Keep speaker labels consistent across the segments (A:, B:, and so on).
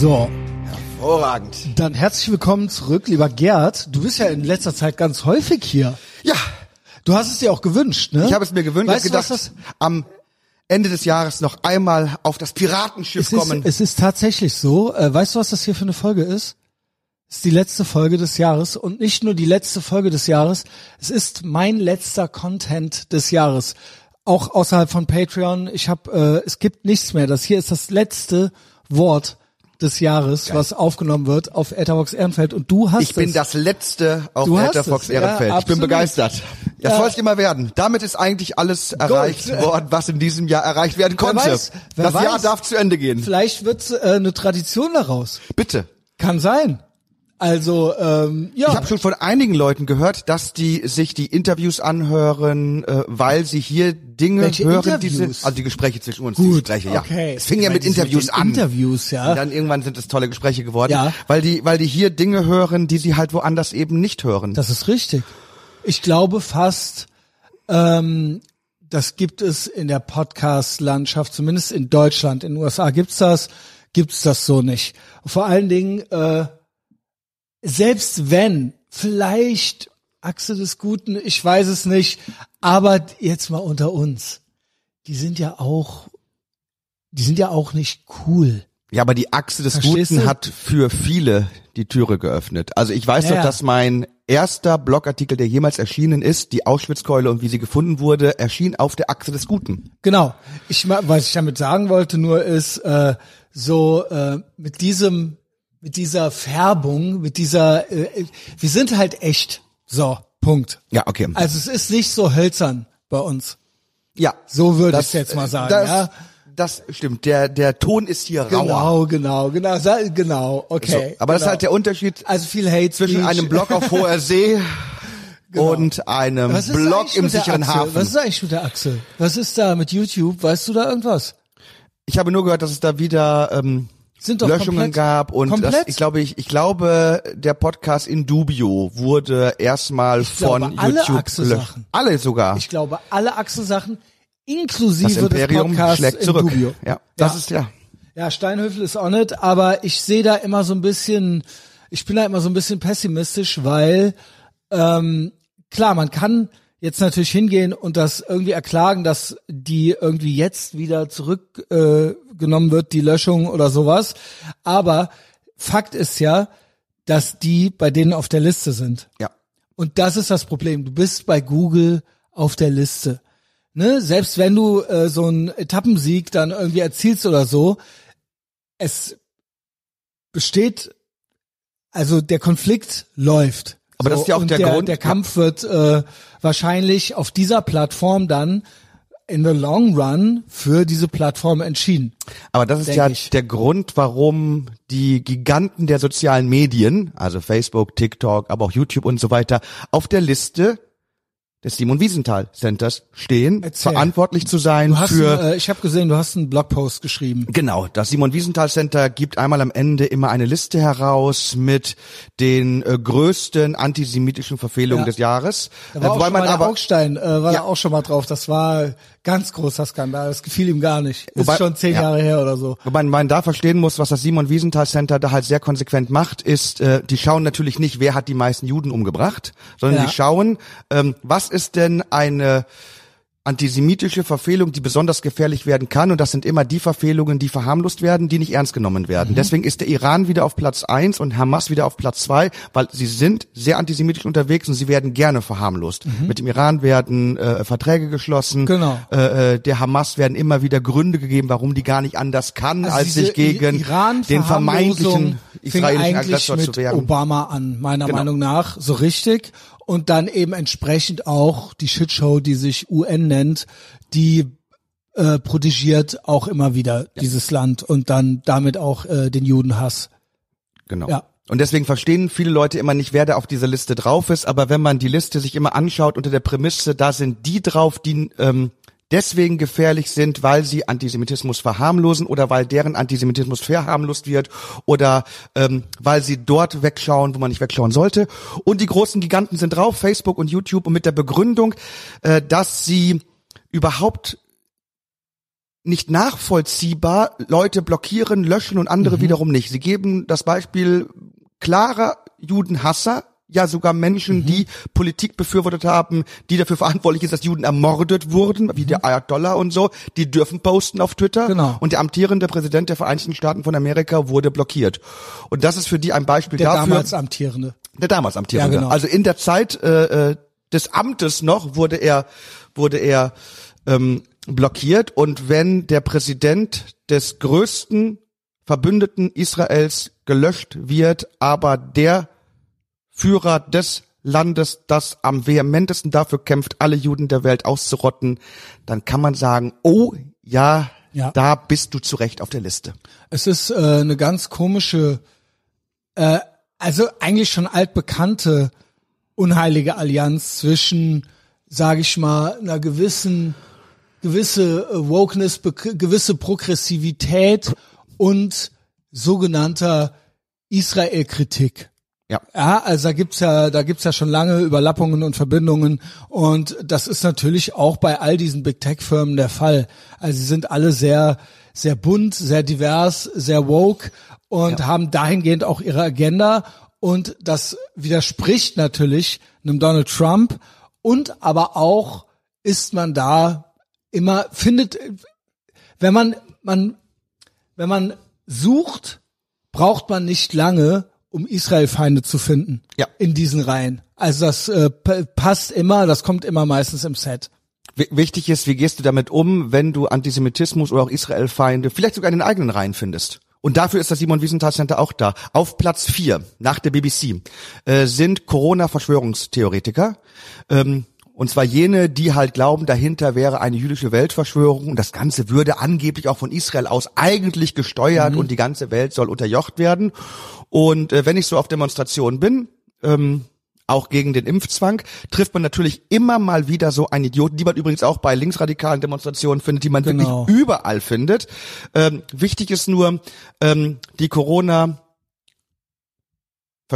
A: So,
B: Hervorragend.
A: dann herzlich willkommen zurück, lieber Gerd. Du bist ja in letzter Zeit ganz häufig hier.
B: Ja,
A: Du hast es dir auch gewünscht, ne?
B: ich habe es mir gewünscht.
A: Weißt
B: ich
A: du,
B: hab
A: was
B: gedacht,
A: das
B: am Ende des Jahres noch einmal auf das Piratenschiff
A: es ist,
B: kommen.
A: es ist tatsächlich so. Äh, weißt du, was das hier für eine Folge ist? Es ist die letzte Folge des Jahres und nicht nur die letzte Folge des Jahres. Es ist mein letzter Content des Jahres. Auch außerhalb von Patreon. Ich habe, äh, es gibt nichts mehr. Das hier ist das letzte Wort des Jahres, was aufgenommen wird auf Etherbox Ehrenfeld. Und du hast
B: ich bin
A: es.
B: das Letzte auf Etherfox
A: es, ja,
B: Ehrenfeld. ich bin begeistert. Das
A: Ja.
B: soll es immer werden. Damit ist eigentlich alles erreicht worden, was in diesem Jahr erreicht werden
A: Wer
B: konnte.
A: weiß, wer
B: das Jahr
A: weiß.
B: darf zu Ende gehen.
A: Vielleicht wird äh, eine Tradition daraus.
B: Bitte.
A: Kann sein. Also, ähm, ja.
B: Ich habe schon von einigen Leuten gehört, dass die sich die Interviews anhören, äh, weil sie hier Dinge
A: Welche
B: hören, die sind, also die Gespräche zwischen uns, die
A: Gut,
B: Gespräche, ja.
A: okay.
B: Es fing ja
A: Ich meine,
B: mit Interviews
A: den
B: an.
A: Interviews, ja.
B: Und dann irgendwann sind es tolle Gespräche geworden,
A: Ja.
B: weil die, weil die hier Dinge hören, die sie halt woanders eben nicht hören.
A: Das ist richtig. Ich glaube fast, ähm, das gibt es in der Podcast-Landschaft, zumindest in Deutschland. In den USA gibt's das, gibt's das so nicht. Vor allen Dingen, äh, selbst wenn, vielleicht Achse des Guten, ich weiß es nicht, aber jetzt mal unter uns, die sind ja auch, die sind ja auch nicht cool.
B: Ja, aber die Achse des
A: Verstehst
B: Guten
A: du?
B: hat für viele die Türe geöffnet. Also ich weiß
A: Ja,
B: doch, dass mein erster Blogartikel, der jemals erschienen ist, die Auschwitzkeule und wie sie gefunden wurde, erschien auf der Achse des Guten.
A: Genau. Ich was ich damit sagen wollte nur ist äh, so äh, mit diesem mit dieser Färbung, mit dieser äh, wir sind halt echt. So, Punkt.
B: Ja, okay.
A: Also es ist nicht so hölzern bei uns.
B: ja,
A: So würde
B: das,
A: ich jetzt mal sagen,
B: das,
A: ja.
B: Das stimmt. Der der Ton ist hier rauer.
A: Genau, genau, genau, genau,
B: So,
A: okay.
B: aber das ist
A: genau.
B: halt der Unterschied
A: also viel Hate
B: zwischen
A: Speech.
B: einem Blog auf hoher See und einem Blog im sicheren? Hafen.
A: Was ist eigentlich mit der Achse? Was ist da mit YouTube? Weißt du da irgendwas?
B: Ich habe nur gehört, dass es da wieder ähm,
A: Sind doch
B: Löschungen
A: komplett-
B: gab und das, ich glaube, ich, ich glaube, der Podcast in Dubio wurde erstmal
A: glaube,
B: von
A: alle
B: YouTube gelöscht. Alle sogar.
A: Ich glaube, alle Achse-Sachen
B: das
A: inklusive
B: Imperium
A: des Podcasts
B: schlägt
A: in
B: zurück.
A: Dubio.
B: Ja, das
A: Ja.
B: ist ja.
A: Ja, Steinhöfel ist on it, aber ich sehe da immer so ein bisschen, ich bin da immer so ein bisschen pessimistisch, weil ähm, klar, man kann jetzt natürlich hingehen und das irgendwie erklagen, dass die irgendwie jetzt wieder zurückgenommen äh, genommen wird, die Löschung oder sowas. Aber Fakt ist ja, dass die bei denen auf der Liste sind.
B: Ja.
A: Und das ist das Problem. Du bist bei Google auf der Liste. Ne? Selbst wenn du äh, so einen Etappensieg dann irgendwie erzielst oder so, es besteht, also der Konflikt läuft.
B: Aber das ist ja auch
A: und
B: der Grund-
A: Der Kampf wird äh, wahrscheinlich auf dieser Plattform dann in the long run für diese Plattform entschieden.
B: Aber das ist ja
A: ich.
B: der Grund, warum die Giganten der sozialen Medien, also Facebook, TikTok, aber auch YouTube und so weiter, auf der Liste des Simon Wiesenthal Centers stehen,
A: Erzähl.
B: verantwortlich zu sein für
A: einen, äh, ich habe gesehen, du hast einen Blogpost geschrieben.
B: Genau, das Simon Wiesenthal Center gibt einmal am Ende immer eine Liste heraus mit den äh, größten antisemitischen Verfehlungen
A: Ja.
B: des Jahres.
A: Da war
B: Äh,
A: auch schon
B: man
A: mal der
B: aber
A: Augstein, äh, war
B: Ja.
A: da auch schon mal drauf. Das war ganz großer Skandal. Das gefiel ihm gar nicht. Ist
B: Wobei-
A: schon zehn
B: ja.
A: Jahre her oder so.
B: Wobei man da verstehen muss, was das Simon Wiesenthal Center da halt sehr konsequent macht, ist, äh, die schauen natürlich nicht, wer hat die meisten Juden umgebracht, sondern
A: Ja.
B: die schauen, ähm, was ist denn eine antisemitische Verfehlung, die besonders gefährlich werden kann. Und das sind immer die Verfehlungen, die verharmlost werden, die nicht ernst genommen werden.
A: Mhm.
B: Deswegen ist der Iran wieder auf Platz eins und Hamas wieder auf Platz zwei, weil sie sind sehr antisemitisch unterwegs und sie werden gerne verharmlost. Mit dem Iran werden äh, Verträge geschlossen.
A: Mhm. Genau.
B: Äh, äh, der Hamas werden immer wieder Gründe gegeben, warum die gar nicht anders kann,
A: Also
B: als sich gegen
A: Iran
B: den vermeintlichen israelischen Aggressor zu wehren.
A: Obama an, meiner
B: Genau.
A: Meinung nach, so richtig. Und dann eben entsprechend auch die Shitshow, die sich UN nennt, die äh, protegiert auch immer wieder dieses Land und dann damit auch äh, den Judenhass.
B: Genau.
A: Ja.
B: Und deswegen verstehen viele Leute immer nicht, wer da auf dieser Liste drauf ist. Aber wenn man die Liste sich immer anschaut unter der Prämisse, da sind die drauf, die ähm, deswegen gefährlich sind, weil sie Antisemitismus verharmlosen oder weil deren Antisemitismus verharmlost wird oder ähm, weil sie dort wegschauen, wo man nicht wegschauen sollte. Und die großen Giganten sind drauf, Facebook und YouTube, und mit der Begründung, äh, dass sie überhaupt nicht nachvollziehbar Leute blockieren, löschen und andere wiederum nicht. Sie geben das Beispiel klarer Judenhasser, ja sogar Menschen, die Politik befürwortet haben, die dafür verantwortlich ist, dass Juden ermordet wurden, wie der Ayatollah und so, die dürfen posten auf Twitter.
A: Genau.
B: Und der amtierende Präsident der Vereinigten Staaten von Amerika wurde blockiert. Und das ist für die ein Beispiel
A: Der
B: dafür.
A: damals amtierende.
B: Der damals amtierende.
A: Ja, genau.
B: Also in der Zeit äh, äh, des Amtes noch wurde er wurde er ähm, blockiert und wenn der Präsident des größten Verbündeten Israels gelöscht wird, aber der Führer des Landes, das am vehementesten dafür kämpft, alle Juden der Welt auszurotten, dann kann man sagen, oh ja,
A: Ja.
B: da bist du zu Recht auf der Liste.
A: Es ist äh, eine ganz komische, äh, also eigentlich schon altbekannte unheilige Allianz zwischen, sage ich mal, einer gewissen gewisse äh, Wokeness, gewisse Progressivität und sogenannter Israel-Kritik.
B: Ja.
A: Ja, also da gibt's ja, da gibt's ja schon lange Überlappungen und Verbindungen und das ist natürlich auch bei all diesen Big Tech Firmen der Fall. Also sie sind alle sehr, sehr bunt, sehr divers, sehr woke und haben dahingehend auch ihre Agenda und das widerspricht natürlich einem Donald Trump und aber auch ist man da immer, findet, wenn man, man, wenn man sucht, braucht man nicht lange, um Israel-Feinde zu finden.
B: Ja.
A: In diesen Reihen. Also das äh, passt immer, das kommt immer meistens im Set.
B: W- Wichtig ist, wie gehst du damit um, wenn du Antisemitismus oder auch Israel-Feinde vielleicht sogar in den eigenen Reihen findest? Und dafür ist das Simon Wiesenthal Center auch da. Auf Platz vier nach der BBC äh, sind Corona-Verschwörungstheoretiker. Ähm, und zwar jene, die halt glauben, dahinter wäre eine jüdische Weltverschwörung und das Ganze würde angeblich auch von Israel aus eigentlich gesteuert und die ganze Welt soll unterjocht werden. Und äh, wenn ich so auf Demonstrationen bin, ähm, auch gegen den Impfzwang, trifft man natürlich immer mal wieder so einen Idioten, die man übrigens auch bei linksradikalen Demonstrationen findet, die man
A: Genau.
B: wirklich überall findet. Ähm, wichtig ist nur, ähm, die Corona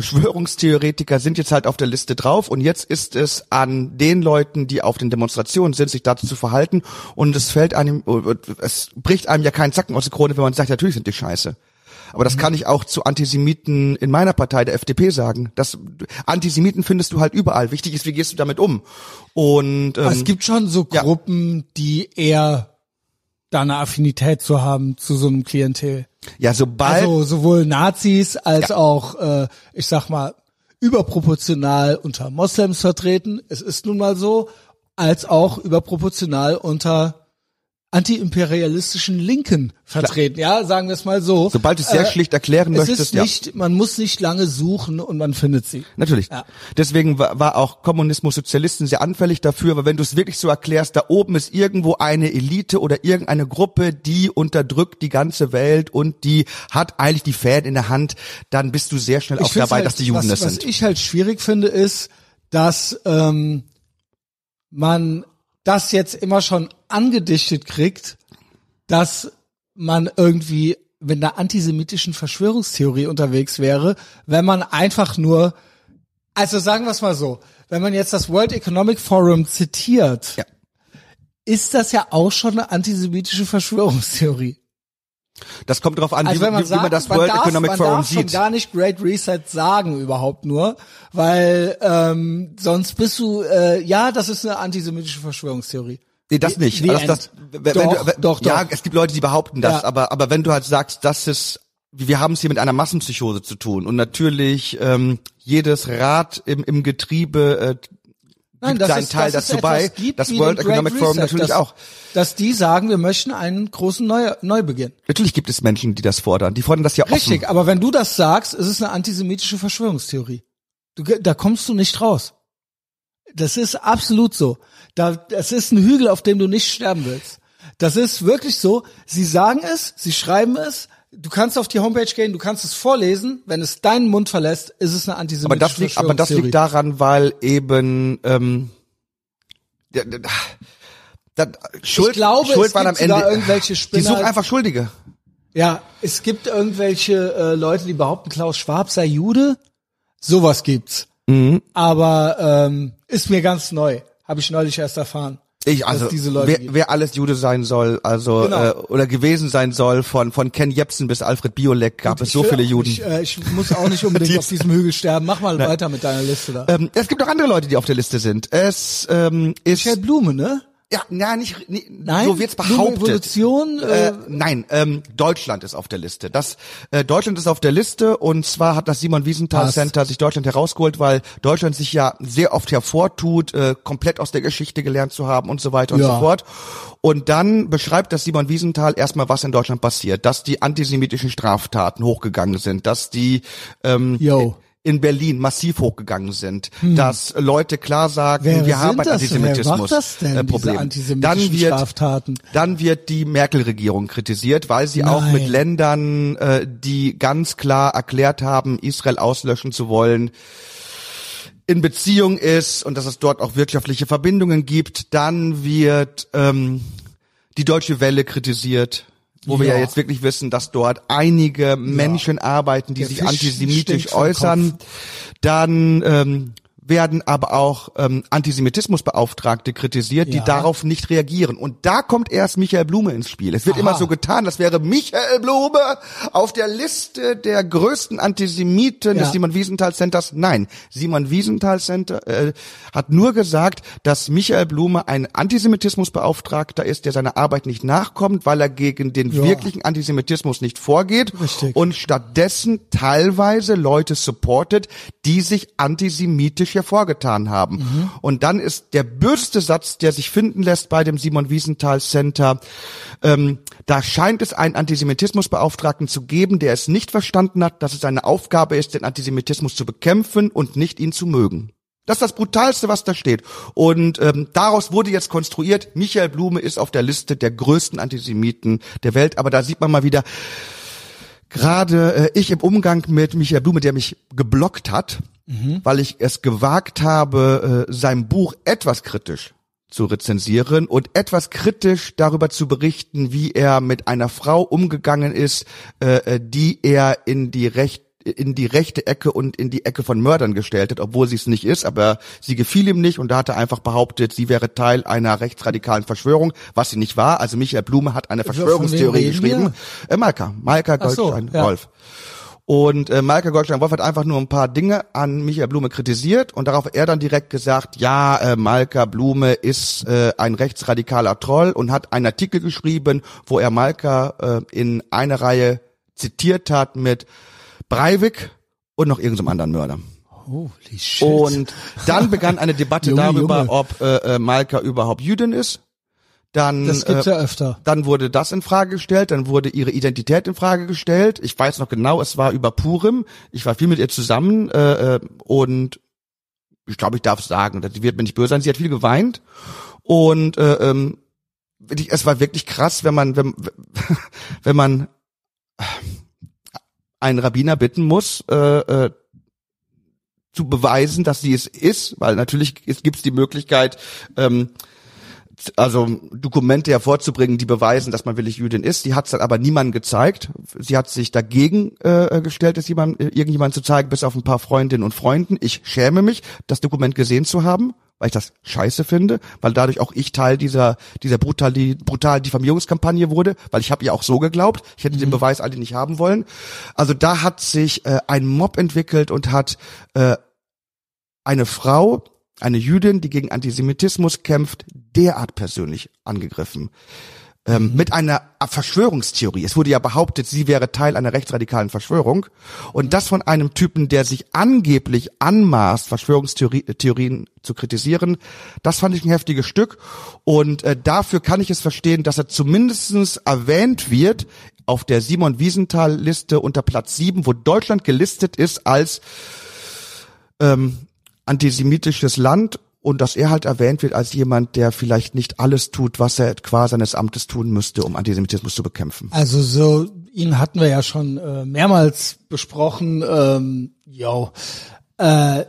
B: Verschwörungstheoretiker sind jetzt halt auf der Liste drauf und jetzt ist es an den Leuten, die auf den Demonstrationen sind, sich dazu zu verhalten und es fällt einem, es bricht einem ja keinen Zacken aus der Krone, wenn man sagt, natürlich sind die scheiße. Aber das kann ich auch zu Antisemiten in meiner Partei, der FDP, sagen. Das, Antisemiten findest du halt überall. Wichtig ist, wie gehst du damit um? Und ähm,
A: es gibt schon so
B: ja.
A: Gruppen, die eher da eine Affinität zu haben zu so einem Klientel.
B: ja, sobald
A: Also sowohl Nazis als
B: Ja.
A: auch, äh, ich sag mal, überproportional unter Moslems vertreten. Es ist nun mal so, als auch überproportional unter antiimperialistischen Linken vertreten. Ja, sagen wir es mal so.
B: Sobald du es sehr schlicht erklären
A: es
B: möchtest,
A: ist
B: ja.
A: nicht, man muss nicht lange suchen und man findet sie.
B: Natürlich.
A: Ja.
B: Deswegen war, war auch Kommunismus, Sozialisten sehr anfällig dafür, weil wenn du es wirklich so erklärst, da oben ist irgendwo eine Elite oder irgendeine Gruppe, die unterdrückt die ganze Welt und die hat eigentlich die Fäden in der Hand, dann bist du sehr schnell auch dabei,
A: halt,
B: dass die Juden
A: was,
B: das
A: was
B: sind.
A: ich halt schwierig finde, ist, dass ähm, man das jetzt immer schon angedichtet kriegt, dass man irgendwie mit einer antisemitischen Verschwörungstheorie unterwegs wäre, wenn man einfach nur, also sagen wir es mal so, wenn man jetzt das World Economic Forum zitiert,
B: Ja.
A: ist das ja auch schon eine antisemitische Verschwörungstheorie.
B: Das kommt darauf an,
A: Also
B: wie,
A: man
B: wie, wie man
A: sagt,
B: das World
A: darf,
B: Economic
A: man
B: Forum
A: darf
B: sieht.
A: gar nicht Great Reset sagen überhaupt nur, weil ähm, sonst bist du äh, ja, das ist eine antisemitische Verschwörungstheorie.
B: Nee, das nicht.
A: The
B: Also das, wenn,
A: Doch,
B: wenn,
A: doch,
B: Ja,
A: doch.
B: es gibt Leute, die behaupten das,
A: Ja.
B: aber, aber wenn du halt sagst, das ist, wir haben es hier mit einer Massenpsychose zu tun und natürlich ähm, jedes Rad im, im Getriebe äh,
A: Nein,
B: gibt
A: das
B: seinen
A: ist,
B: Teil dazu bei.
A: Gibt
B: das World Economic Forum
A: Reset,
B: natürlich
A: dass,
B: auch.
A: Dass die sagen, wir möchten einen großen Neu Neubeginn.
B: Natürlich gibt es Menschen, die das fordern. Die fordern das ja offen.
A: Richtig, aber wenn du das sagst, ist es eine antisemitische Verschwörungstheorie. Du, da kommst du nicht raus. Das ist absolut so. Da, das ist ein Hügel, auf dem du nicht sterben willst. Das ist wirklich so. Sie sagen es, sie schreiben es. Du kannst auf die Homepage gehen, du kannst es vorlesen. Wenn es deinen Mund verlässt, ist es eine
B: Aber
A: antisemitische
B: das liegt, aber das liegt daran, weil eben ähm, ja, da, da, Schuld,
A: ich glaube,
B: Schuld
A: es
B: waren am Ende. Die suchen einfach Schuldige.
A: Ja, es gibt irgendwelche äh, Leute, die behaupten, Klaus Schwab sei Jude. Sowas gibt's.
B: Mhm.
A: Aber ähm, ist mir ganz neu. Habe ich neulich erst erfahren.
B: Ich, also,
A: dass diese Leute
B: wer, wer alles Jude sein soll, also
A: Genau.
B: äh, oder gewesen sein soll, von von Ken Jebsen bis Alfred Biolek gab es so viele Juden.
A: Nicht, äh, ich muss auch nicht unbedingt
B: Die-
A: auf diesem Hügel sterben. Mach mal weiter mit deiner Liste da.
B: Ähm, es gibt noch andere Leute, die auf der Liste sind. Es ähm, ist
A: Michael Blume, ne?
B: Ja, na, nicht, nicht
A: Nein?
B: so wird's behauptet.
A: Evolution,
B: Äh,
A: äh,
B: nein, ähm, Deutschland ist auf der Liste. Das äh, Deutschland ist auf der Liste und zwar hat das Simon Wiesenthal
A: Passt.
B: Center sich Deutschland herausgeholt, weil Deutschland sich ja sehr oft hervortut, äh, komplett aus der Geschichte gelernt zu haben und so weiter und
A: Ja.
B: so fort. Und dann beschreibt das Simon Wiesenthal erstmal, was in Deutschland passiert, dass die antisemitischen Straftaten hochgegangen sind, dass die ähm,
A: Yo.
B: In Berlin massiv hochgegangen sind, dass Leute klar sagen,
A: Wer
B: wir haben ein
A: das?
B: Antisemitismus
A: denn,
B: äh, Problem. Dann wird
A: Straftaten?
B: dann wird die Merkel-Regierung kritisiert, weil sie auch mit
A: Nein.
B: Ländern, äh, die ganz klar erklärt haben, Israel auslöschen zu wollen, in Beziehung ist und dass es dort auch wirtschaftliche Verbindungen gibt. Dann wird ähm, die Deutsche Welle kritisiert, wo wir
A: Ja.
B: ja jetzt wirklich wissen, dass dort einige Menschen arbeiten, die
A: Der
B: sich
A: Fisch
B: antisemitisch äußern. Dann ähm, werden aber auch ähm, Antisemitismusbeauftragte kritisiert, die
A: Ja.
B: darauf nicht reagieren. Und da kommt erst Michael Blume ins Spiel. Es wird
A: Aha.
B: immer so getan, das wäre Michael Blume auf der Liste der größten Antisemiten
A: Ja.
B: des Simon Wiesenthal Centers. Nein, Simon Wiesenthal Center äh, hat nur gesagt, dass Michael Blume ein Antisemitismusbeauftragter ist, der seiner Arbeit nicht nachkommt, weil er gegen den
A: Ja.
B: wirklichen Antisemitismus nicht vorgeht
A: Richtig.
B: und stattdessen teilweise Leute supportet, die sich hervorgetan haben.
A: Mhm.
B: Und dann ist der böseste Satz, der sich finden lässt bei dem Simon Wiesenthal Center, ähm, da scheint es einen Antisemitismusbeauftragten zu geben, der es nicht verstanden hat, dass es seine Aufgabe ist, den Antisemitismus zu bekämpfen und nicht ihn zu mögen. Das ist das Brutalste, was da steht. Und ähm, daraus wurde jetzt konstruiert, Michael Blume ist auf der Liste der größten Antisemiten der Welt. Aber da sieht man mal wieder, gerade äh, ich im Umgang mit Michael Blume, der mich geblockt hat, weil ich es gewagt habe, äh, sein Buch etwas kritisch zu rezensieren und etwas kritisch darüber zu berichten, wie er mit einer Frau umgegangen ist, äh, äh, die er in die Recht in die rechte Ecke und in die Ecke von Mördern gestellt hat, obwohl sie es nicht ist, aber sie gefiel ihm nicht und da hat er einfach behauptet, sie wäre Teil einer rechtsradikalen Verschwörung, was sie nicht war. Also Michael Blume hat eine Verschwörungstheorie geschrieben. Äh, Malka, Malka
A: Ach so,
B: Goldstein
A: ja.
B: Wolf. Und äh, Malka Goldstein-Wolf hat einfach nur ein paar Dinge an Michael Blume kritisiert und darauf hat er dann direkt gesagt, ja, äh, Malka Blume ist äh, ein rechtsradikaler Troll und hat einen Artikel geschrieben, wo er Malka äh, in einer Reihe zitiert hat mit Breivik und noch irgendeinem anderen Mörder.
A: Holy shit.
B: Und dann begann eine Debatte
A: Junge,
B: darüber,
A: Junge.
B: ob äh, äh, Malka überhaupt Jüdin ist. Dann
A: das gibt's
B: äh,
A: ja öfter.
B: dann wurde das in Frage gestellt, dann wurde ihre Identität in Frage gestellt. Ich weiß noch genau, es war über Purim. Ich war viel mit ihr zusammen äh, äh, und ich glaube, ich darf sagen, sie wird mir nicht böse sein. Sie hat viel geweint und äh, ähm, es war wirklich krass, wenn man wenn, wenn man einen Rabbiner bitten muss, äh, äh, zu beweisen, dass sie es ist, weil natürlich gibt es die Möglichkeit, ähm, also Dokumente hervorzubringen, die beweisen, dass man willig Jüdin ist. Sie hat es dann aber niemandem gezeigt. Sie hat sich dagegen äh, gestellt, es jemand, äh, irgendjemand zu zeigen, bis auf ein paar Freundinnen und Freunden. Ich schäme mich, das Dokument gesehen zu haben, weil ich das scheiße finde, weil dadurch auch ich Teil dieser dieser brutal, brutalen Diffamierungskampagne wurde, weil ich habe ihr auch so geglaubt. Ich hätte den Beweis alle nicht haben wollen. Also da hat sich äh, ein Mob entwickelt und hat äh, eine Frau, eine Jüdin, die gegen Antisemitismus kämpft, derart persönlich angegriffen. Ähm, Mit einer Verschwörungstheorie. Es wurde ja behauptet, sie wäre Teil einer rechtsradikalen Verschwörung. Und das von einem Typen, der sich angeblich anmaßt, Verschwörungstheorien zu kritisieren, das fand ich ein heftiges Stück. Und äh, dafür kann ich es verstehen, dass er zumindestens erwähnt wird auf der Simon Wiesenthal-Liste unter Platz 7, wo Deutschland gelistet ist als ähm, antisemitisches Land und dass er halt erwähnt wird als jemand, der vielleicht nicht alles tut, was er qua seines Amtes tun müsste, um Antisemitismus zu bekämpfen.
A: Also so, ihn hatten wir ja schon äh, mehrmals besprochen. Ähm, yo. Äh,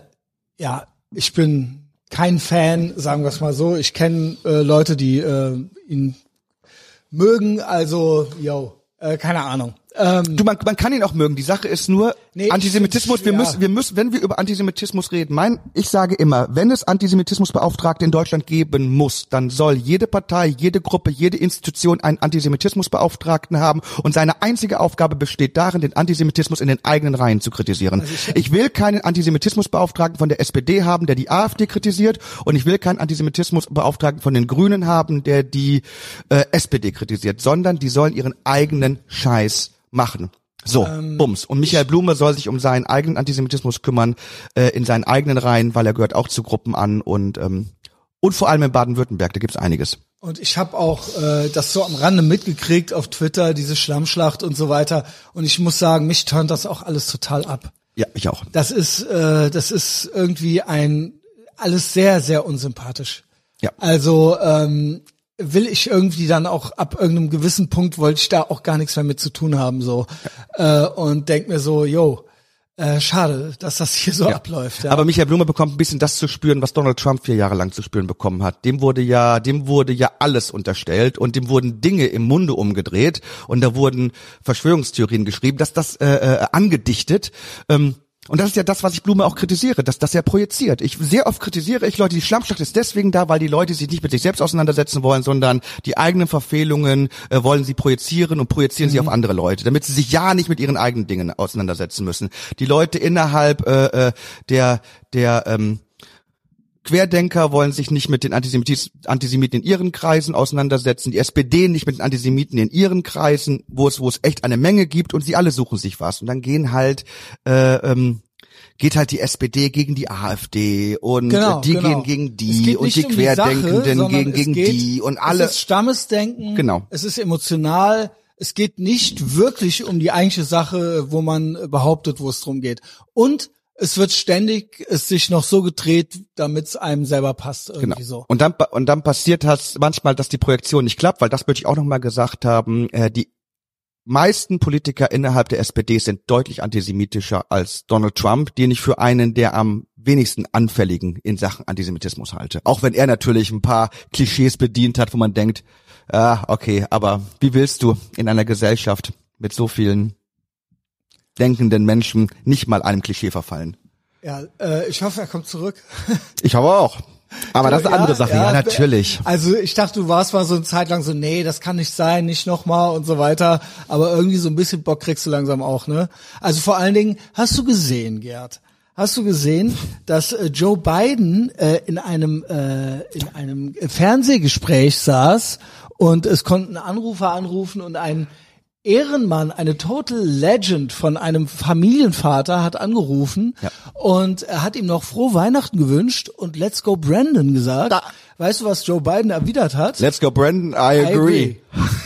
A: ja, ich bin kein Fan, sagen wir es mal so. Ich kenne äh, Leute, die äh, ihn mögen, also yo, äh, keine Ahnung. Ähm,
B: Du, man, man kann ihn auch mögen. Die Sache ist nur,
A: Nee,
B: Antisemitismus,
A: ich
B: wir müssen, wir müssen, wenn wir über Antisemitismus reden, mein, ich sage immer, wenn es Antisemitismusbeauftragte in Deutschland geben muss, dann soll jede Partei, jede Gruppe, jede Institution einen Antisemitismusbeauftragten haben und seine einzige Aufgabe besteht darin, den Antisemitismus in den eigenen Reihen zu kritisieren. ich will keinen Antisemitismusbeauftragten von der SPD haben, der die AfD kritisiert und ich will keinen Antisemitismusbeauftragten von den Grünen haben, der die äh, SPD kritisiert, sondern die sollen ihren eigenen Scheiß machen. So, Bums. Und Michael Blume soll sich um seinen eigenen Antisemitismus kümmern, äh, in seinen eigenen Reihen, weil er gehört auch zu Gruppen an und ähm, und vor allem in Baden-Württemberg, da gibt's einiges.
A: Und ich habe auch äh, das so am Rande mitgekriegt auf Twitter, diese Schlammschlacht und so weiter. Und ich muss sagen, mich turnt das auch alles total ab.
B: Ja, ich auch.
A: Das ist, äh, das ist irgendwie ein alles sehr, sehr unsympathisch.
B: Ja.
A: Also ähm, will ich irgendwie dann auch ab irgendeinem gewissen Punkt wollte ich da auch gar nichts mehr mit zu tun haben so äh, und denk mir so, yo, äh, schade, dass das hier so abläuft. Ja.
B: Aber Michael Blume bekommt ein bisschen das zu spüren, was Donald Trump vier Jahre lang zu spüren bekommen hat. Dem wurde ja, dem wurde ja alles unterstellt und dem wurden Dinge im Munde umgedreht und da wurden Verschwörungstheorien geschrieben, dass das äh, äh, angedichtet. Ähm, und das ist ja das, was ich Blume auch kritisiere, dass das er projiziert. Ich sehr oft kritisiere ich Leute, die Schlammschlacht ist deswegen da, weil die Leute sich nicht mit sich selbst auseinandersetzen wollen, sondern die eigenen Verfehlungen äh, wollen sie projizieren und projizieren sie auf andere Leute, damit sie sich ja nicht mit ihren eigenen Dingen auseinandersetzen müssen. Die Leute innerhalb äh, äh, der der ähm, Querdenker wollen sich nicht mit den Antisemitis, Antisemiten in ihren Kreisen auseinandersetzen, die SPD nicht mit den Antisemiten in ihren Kreisen, wo es, wo es echt eine Menge gibt und sie alle suchen sich was. Und dann gehen halt, äh, ähm, geht halt die SPD gegen die AfD und
A: Genau,
B: äh, die
A: genau.
B: gehen gegen die und die
A: um die Sache,
B: Querdenkenden gegen, gegen
A: geht-
B: die und alle.
A: Es ist Stammesdenken.
B: Genau.
A: Es ist emotional. Es geht nicht wirklich um die eigentliche Sache, wo man behauptet, wo es drum geht. Und es wird ständig es sich noch so gedreht, damit es einem selber passt irgendwie
B: Genau.
A: so.
B: Und dann und dann passiert das manchmal, dass die Projektion nicht klappt, weil das möchte ich auch noch mal gesagt haben. Äh, die meisten Politiker innerhalb der SPD sind deutlich antisemitischer als Donald Trump, den ich für einen der am wenigsten anfälligen in Sachen Antisemitismus halte. Auch wenn er natürlich ein paar Klischees bedient hat, wo man denkt, ah, okay, aber wie willst du in einer Gesellschaft mit so vielen denkenden Menschen nicht mal einem Klischee verfallen?
A: Ja, äh, ich hoffe, er kommt zurück.
B: Ich hoffe auch. Aber das ist eine
A: Ja,
B: andere Sache. Ja,
A: ja,
B: natürlich.
A: Also ich dachte, du warst mal so eine Zeit lang so, nee, das kann nicht sein, nicht nochmal und so weiter. Aber irgendwie so ein bisschen Bock kriegst du langsam auch, ne? Also vor allen Dingen, hast du gesehen, Gerd? Hast du gesehen, dass äh, Joe Biden äh, in einem äh, in einem Fernsehgespräch saß und es konnten Anrufer anrufen und ein Ehrenmann, eine Total Legend von einem Familienvater hat angerufen
B: Ja.
A: und er hat ihm noch frohe Weihnachten gewünscht und Let's go Brandon gesagt.
B: Da-
A: Weißt du, was Joe Biden erwidert hat?
B: Let's go, Brandon. I
A: I
B: agree.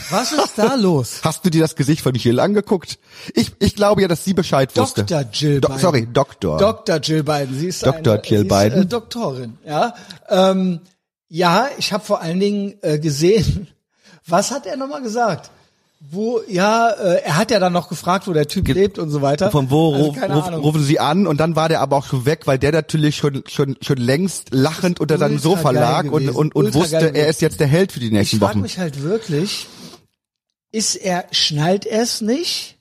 A: Was ist da los?
B: Hast du dir das Gesicht von Jill angeguckt? Ich, ich glaube ja, dass sie Bescheid wusste.
A: Dr. Jill
B: Do
A: Biden.
B: Sorry, Doktor.
A: Dr. Jill Biden. Sie ist
B: Dr.
A: eine,
B: Jill
A: sie ist,
B: Biden.
A: Äh, Doktorin. Ja, ähm, ja. Ich habe vor allen Dingen äh, gesehen. Was hat er nochmal gesagt? Wo, ja, äh, er hat ja dann noch gefragt, wo der Typ lebt und so weiter.
B: Von wo
A: also,
B: ruf, ruf, rufen sie an und dann war der aber auch schon weg, weil der natürlich schon schon schon längst lachend unter seinem Sofa lag und
A: gewesen,
B: und, und
A: ultra
B: wusste, er ist jetzt der Held für die
A: Ich
B: nächsten
A: frage
B: Wochen.
A: mich halt wirklich, ist er, schnallt er es nicht?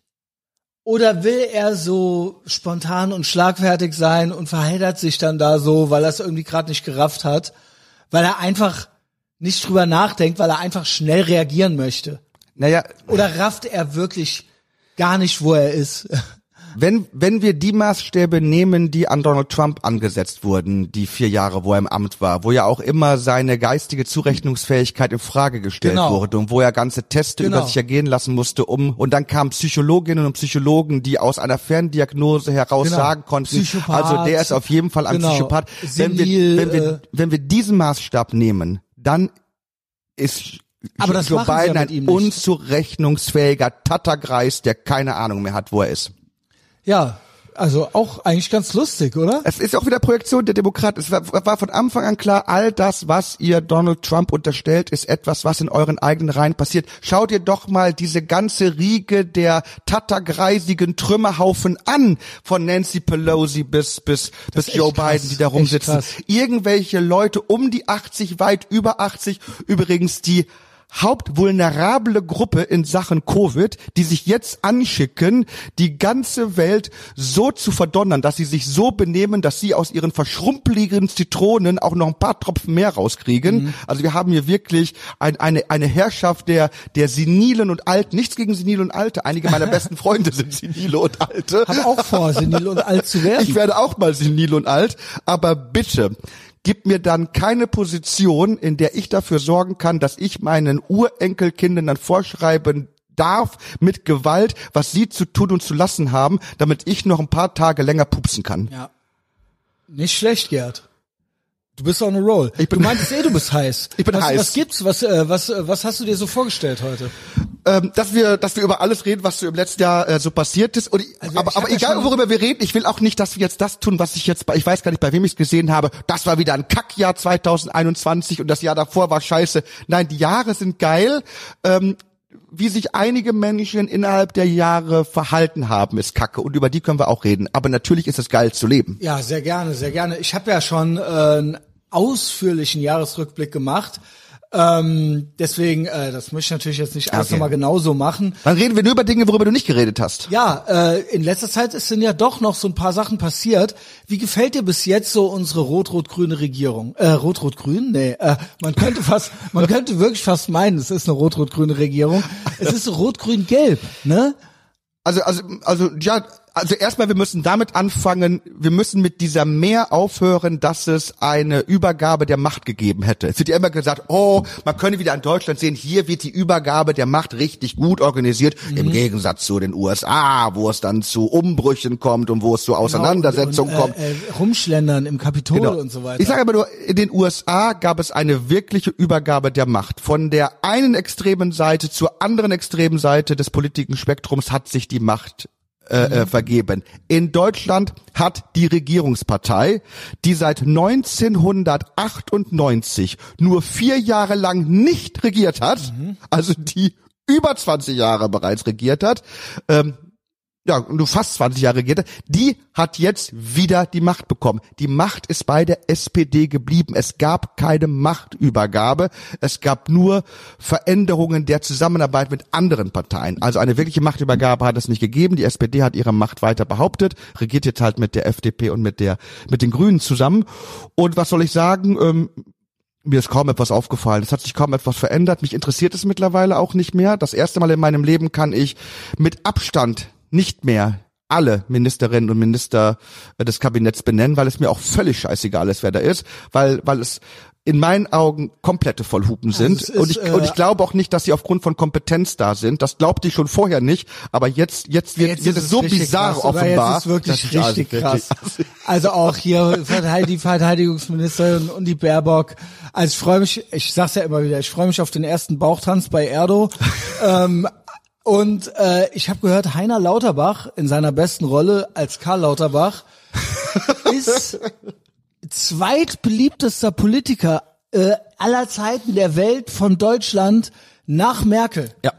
A: Oder will er so spontan und schlagfertig sein und verheddert sich dann da so, weil er es irgendwie gerade nicht gerafft hat? Weil er einfach nicht drüber nachdenkt, weil er einfach schnell reagieren möchte?
B: Naja,
A: Oder rafft er wirklich gar nicht, wo er ist?
B: wenn wenn wir die Maßstäbe nehmen, die an Donald Trump angesetzt wurden, die vier Jahre, wo er im Amt war, wo ja auch immer seine geistige Zurechnungsfähigkeit in Frage gestellt
A: Genau.
B: wurde und wo er ganze Teste
A: Genau.
B: über sich ergehen lassen musste, um und dann kamen Psychologinnen und Psychologen, die aus einer Ferndiagnose heraus
A: Genau.
B: sagen konnten,
A: Psychopath.
B: also der ist auf jeden Fall ein
A: Genau.
B: Psychopath. Wenn wir,
A: Senil,
B: wenn wir
A: äh,
B: wenn wir diesen Maßstab nehmen, dann ist
A: Aber das
B: Joe
A: machen sie ja
B: Biden
A: mit
B: ein
A: ihm nicht.
B: unzurechnungsfähiger Tattergreis, der keine Ahnung mehr hat, wo er ist.
A: Ja, also auch eigentlich ganz lustig, oder?
B: Es ist auch wieder Projektion der Demokraten. Es war, war von Anfang an klar, all das, was ihr Donald Trump unterstellt, ist etwas, was in euren eigenen Reihen passiert. Schaut ihr doch mal diese ganze Riege der tattergreisigen Trümmerhaufen an, von Nancy Pelosi bis, bis, bis Joe
A: krass,
B: Biden, die da rumsitzen. Irgendwelche Leute um die 80, weit über 80, übrigens die hauptvulnerable Gruppe in Sachen Covid, die sich jetzt anschicken, die ganze Welt so zu verdonnern, dass sie sich so benehmen, dass sie aus ihren verschrumpeligen Zitronen auch noch ein paar Tropfen mehr rauskriegen. Mhm. Also wir haben hier wirklich ein, eine, eine Herrschaft der, der Senilen und Alten. Nichts gegen Senile und Alte. Einige meiner besten Freunde sind Senile und Alte.
A: Hab auch vor, senil und alt zu werden.
B: Ich werde auch mal senil und alt. Aber bitte, gib mir dann keine Position, in der ich dafür sorgen kann, dass ich meinen Urenkelkindern dann vorschreiben darf mit Gewalt, was sie zu tun und zu lassen haben, damit ich noch ein paar Tage länger pupsen kann.
A: Ja. Nicht schlecht, Gerd. Du bist on a roll. Ich bin du meintest eh, du bist heiß.
B: Ich bin
A: was,
B: heiß.
A: Was gibt's? Was, äh, was, äh, was hast du dir so vorgestellt heute?
B: Ähm, dass wir, dass wir über alles reden, was so im letzten Jahr äh, so passiert ist. Und, also, aber aber egal, worüber wir reden, ich will auch nicht, dass wir jetzt das tun, was ich jetzt bei, ich weiß gar nicht, bei wem ich es gesehen habe. Das war wieder ein Kackjahr 2021 und das Jahr davor war scheiße. Nein, die Jahre sind geil. Ähm, wie sich einige Menschen innerhalb der Jahre verhalten haben, ist Kacke und über die können wir auch reden. Aber natürlich ist es geil zu leben.
A: Ja, sehr gerne, sehr gerne. Ich habe ja schon äh, einen ausführlichen Jahresrückblick gemacht. Ähm, deswegen, äh, das möchte ich natürlich jetzt nicht alles okay. nochmal genauso machen.
B: Dann reden wir nur über Dinge, worüber du nicht geredet hast.
A: Ja, äh, in letzter Zeit sind ja doch noch so ein paar Sachen passiert. Wie gefällt dir bis jetzt so unsere rot-rot-grüne Regierung? Äh, rot-rot-grün? Nee, äh, man könnte fast, man könnte wirklich fast meinen, es ist eine rot-rot-grüne Regierung. Es ist rot-grün-gelb, ne?
B: Also, also, also, ja, also erstmal, wir müssen damit anfangen, wir müssen mit dieser mehr aufhören, dass es eine Übergabe der Macht gegeben hätte. Es wird ja immer gesagt, oh, man könne wieder in Deutschland sehen, hier wird die Übergabe der Macht richtig gut organisiert, mhm. im Gegensatz zu den USA, wo es dann zu Umbrüchen kommt und wo es zu Auseinandersetzungen genau, und,
A: kommt. Äh, rumschlendern im Kapitol genau. und so weiter.
B: Ich sage aber nur, in den USA gab es eine wirkliche Übergabe der Macht. Von der einen extremen Seite zur anderen extremen Seite des politischen Spektrums hat sich die Macht äh, äh, vergeben. In Deutschland hat die Regierungspartei, die seit 1998 nur vier Jahre lang nicht regiert hat, mhm. also die über 20 Jahre bereits regiert hat, ähm, ja, nur fast 20 Jahre regiert hat, die hat jetzt wieder die Macht bekommen. Die Macht ist bei der SPD geblieben. Es gab keine Machtübergabe. Es gab nur Veränderungen der Zusammenarbeit mit anderen Parteien. Also eine wirkliche Machtübergabe hat es nicht gegeben. Die SPD hat ihre Macht weiter behauptet, regiert jetzt halt mit der FDP und mit der, mit den Grünen zusammen. Und was soll ich sagen? Ähm, mir ist kaum etwas aufgefallen. Es hat sich kaum etwas verändert. Mich interessiert es mittlerweile auch nicht mehr. Das erste Mal in meinem Leben kann ich mit Abstand nicht mehr alle Ministerinnen und Minister äh, des Kabinetts benennen, weil es mir auch völlig scheißegal ist, wer da ist, weil, weil es in meinen Augen komplette Vollhupen also sind. Also ist, und, ich, äh, und ich glaube auch nicht, dass sie aufgrund von Kompetenz da sind. Das glaubte ich schon vorher nicht. Aber jetzt, jetzt wird, jetzt wird es so bizarr krass, offenbar.
A: Jetzt ist wirklich richtig krass. Also auch hier die Verteidigungsministerin und die Baerbock. Also ich freue mich, ich sag's ja immer wieder, ich freue mich auf den ersten Bauchtanz bei Erdo. ähm, und äh, ich habe gehört, Heiner Lauterbach in seiner besten Rolle als Karl Lauterbach ist zweitbeliebtester Politiker äh, aller Zeiten der Welt von Deutschland nach Merkel.
B: Ja.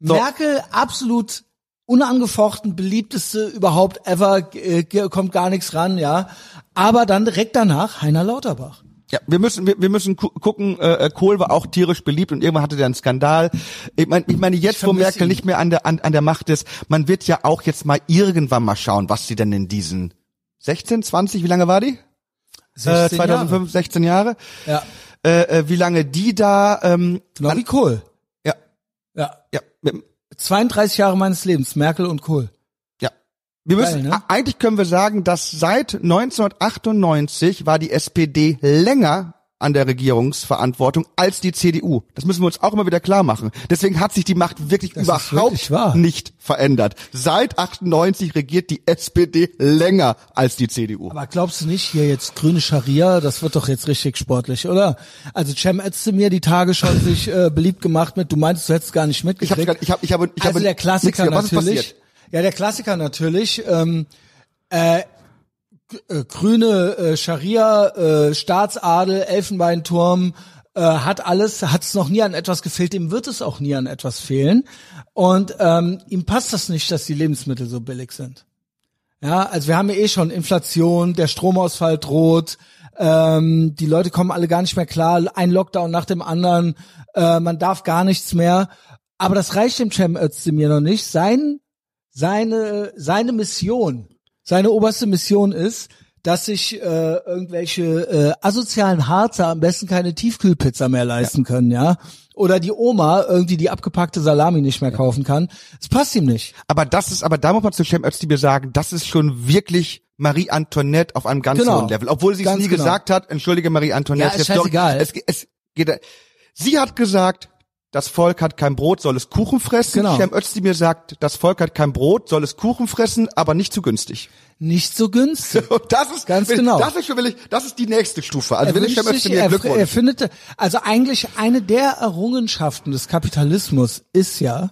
A: So. Merkel absolut unangefochten beliebteste überhaupt ever, äh, kommt gar nichts ran, ja. Aber dann direkt danach Heiner Lauterbach.
B: Ja, wir müssen wir, wir müssen gu gucken. Äh, äh, Kohl war auch tierisch beliebt und irgendwann hatte der einen Skandal. Ich meine, ich meine jetzt, wo Merkel ihn. nicht mehr an der an, an der Macht ist, man wird ja auch jetzt mal irgendwann mal schauen, was sie denn in diesen 16, 20, wie lange war die? 16 äh, 2005, Jahre. 16 Jahre.
A: Ja.
B: Äh, äh, wie lange die da? Ähm,
A: genau wie Kohl.
B: Ja.
A: Ja. Ja. 32 Jahre meines Lebens, Merkel und Kohl.
B: Wir müssen, Geil, ne? eigentlich können wir sagen, dass seit 1998 war die SPD länger an der Regierungsverantwortung als die CDU. Das müssen wir uns auch immer wieder klar machen. Deswegen hat sich die Macht wirklich das überhaupt wirklich nicht verändert. Seit 98 regiert die SPD länger als die CDU.
A: Aber glaubst du nicht, hier jetzt grüne Scharia, das wird doch jetzt richtig sportlich, oder? Also Cem mir die Tage schon sich äh, beliebt gemacht mit, du meintest, du hättest gar nicht mitgekriegt.
B: Ich habe, ich habe, ich habe,
A: also der Klassiker natürlich. Ja, der Klassiker natürlich. Ähm, äh, äh, grüne äh, Scharia, äh, Staatsadel, Elfenbeinturm, äh, hat alles, hat es noch nie an etwas gefehlt, ihm wird es auch nie an etwas fehlen. Und ähm, ihm passt das nicht, dass die Lebensmittel so billig sind. Ja, also wir haben ja eh schon Inflation, der Stromausfall droht, Ähm, die Leute kommen alle gar nicht mehr klar. Ein Lockdown nach dem anderen. Äh, man darf gar nichts mehr. Aber das reicht dem Cem Özdemir noch nicht. Sein, seine, seine Mission, seine oberste Mission ist, dass sich äh, irgendwelche äh, asozialen Harzer am besten keine Tiefkühlpizza mehr leisten ja. können, ja. Oder die Oma irgendwie die abgepackte Salami nicht mehr kaufen kann. Es passt ihm nicht.
B: Aber das ist, aber da muss man zu Cem Özdemir sagen, das ist schon wirklich Marie Antoinette auf einem ganz genau. hohen Level. Obwohl sie es nie genau. gesagt hat, entschuldige Marie Antoinette.
A: Ja, ist scheißegal.
B: Doch, es, es geht, sie hat gesagt, das Volk hat kein Brot, soll es Kuchen fressen. Genau. Cem Özdemir sagt, das Volk hat kein Brot, soll es Kuchen fressen, aber nicht zu günstig.
A: Nicht so günstig.
B: das ist ganz genau. Das ist will ich, das ist die nächste Stufe. Also er will ich Cem Özdemir er,
A: er findet, also eigentlich eine der Errungenschaften des Kapitalismus ist ja,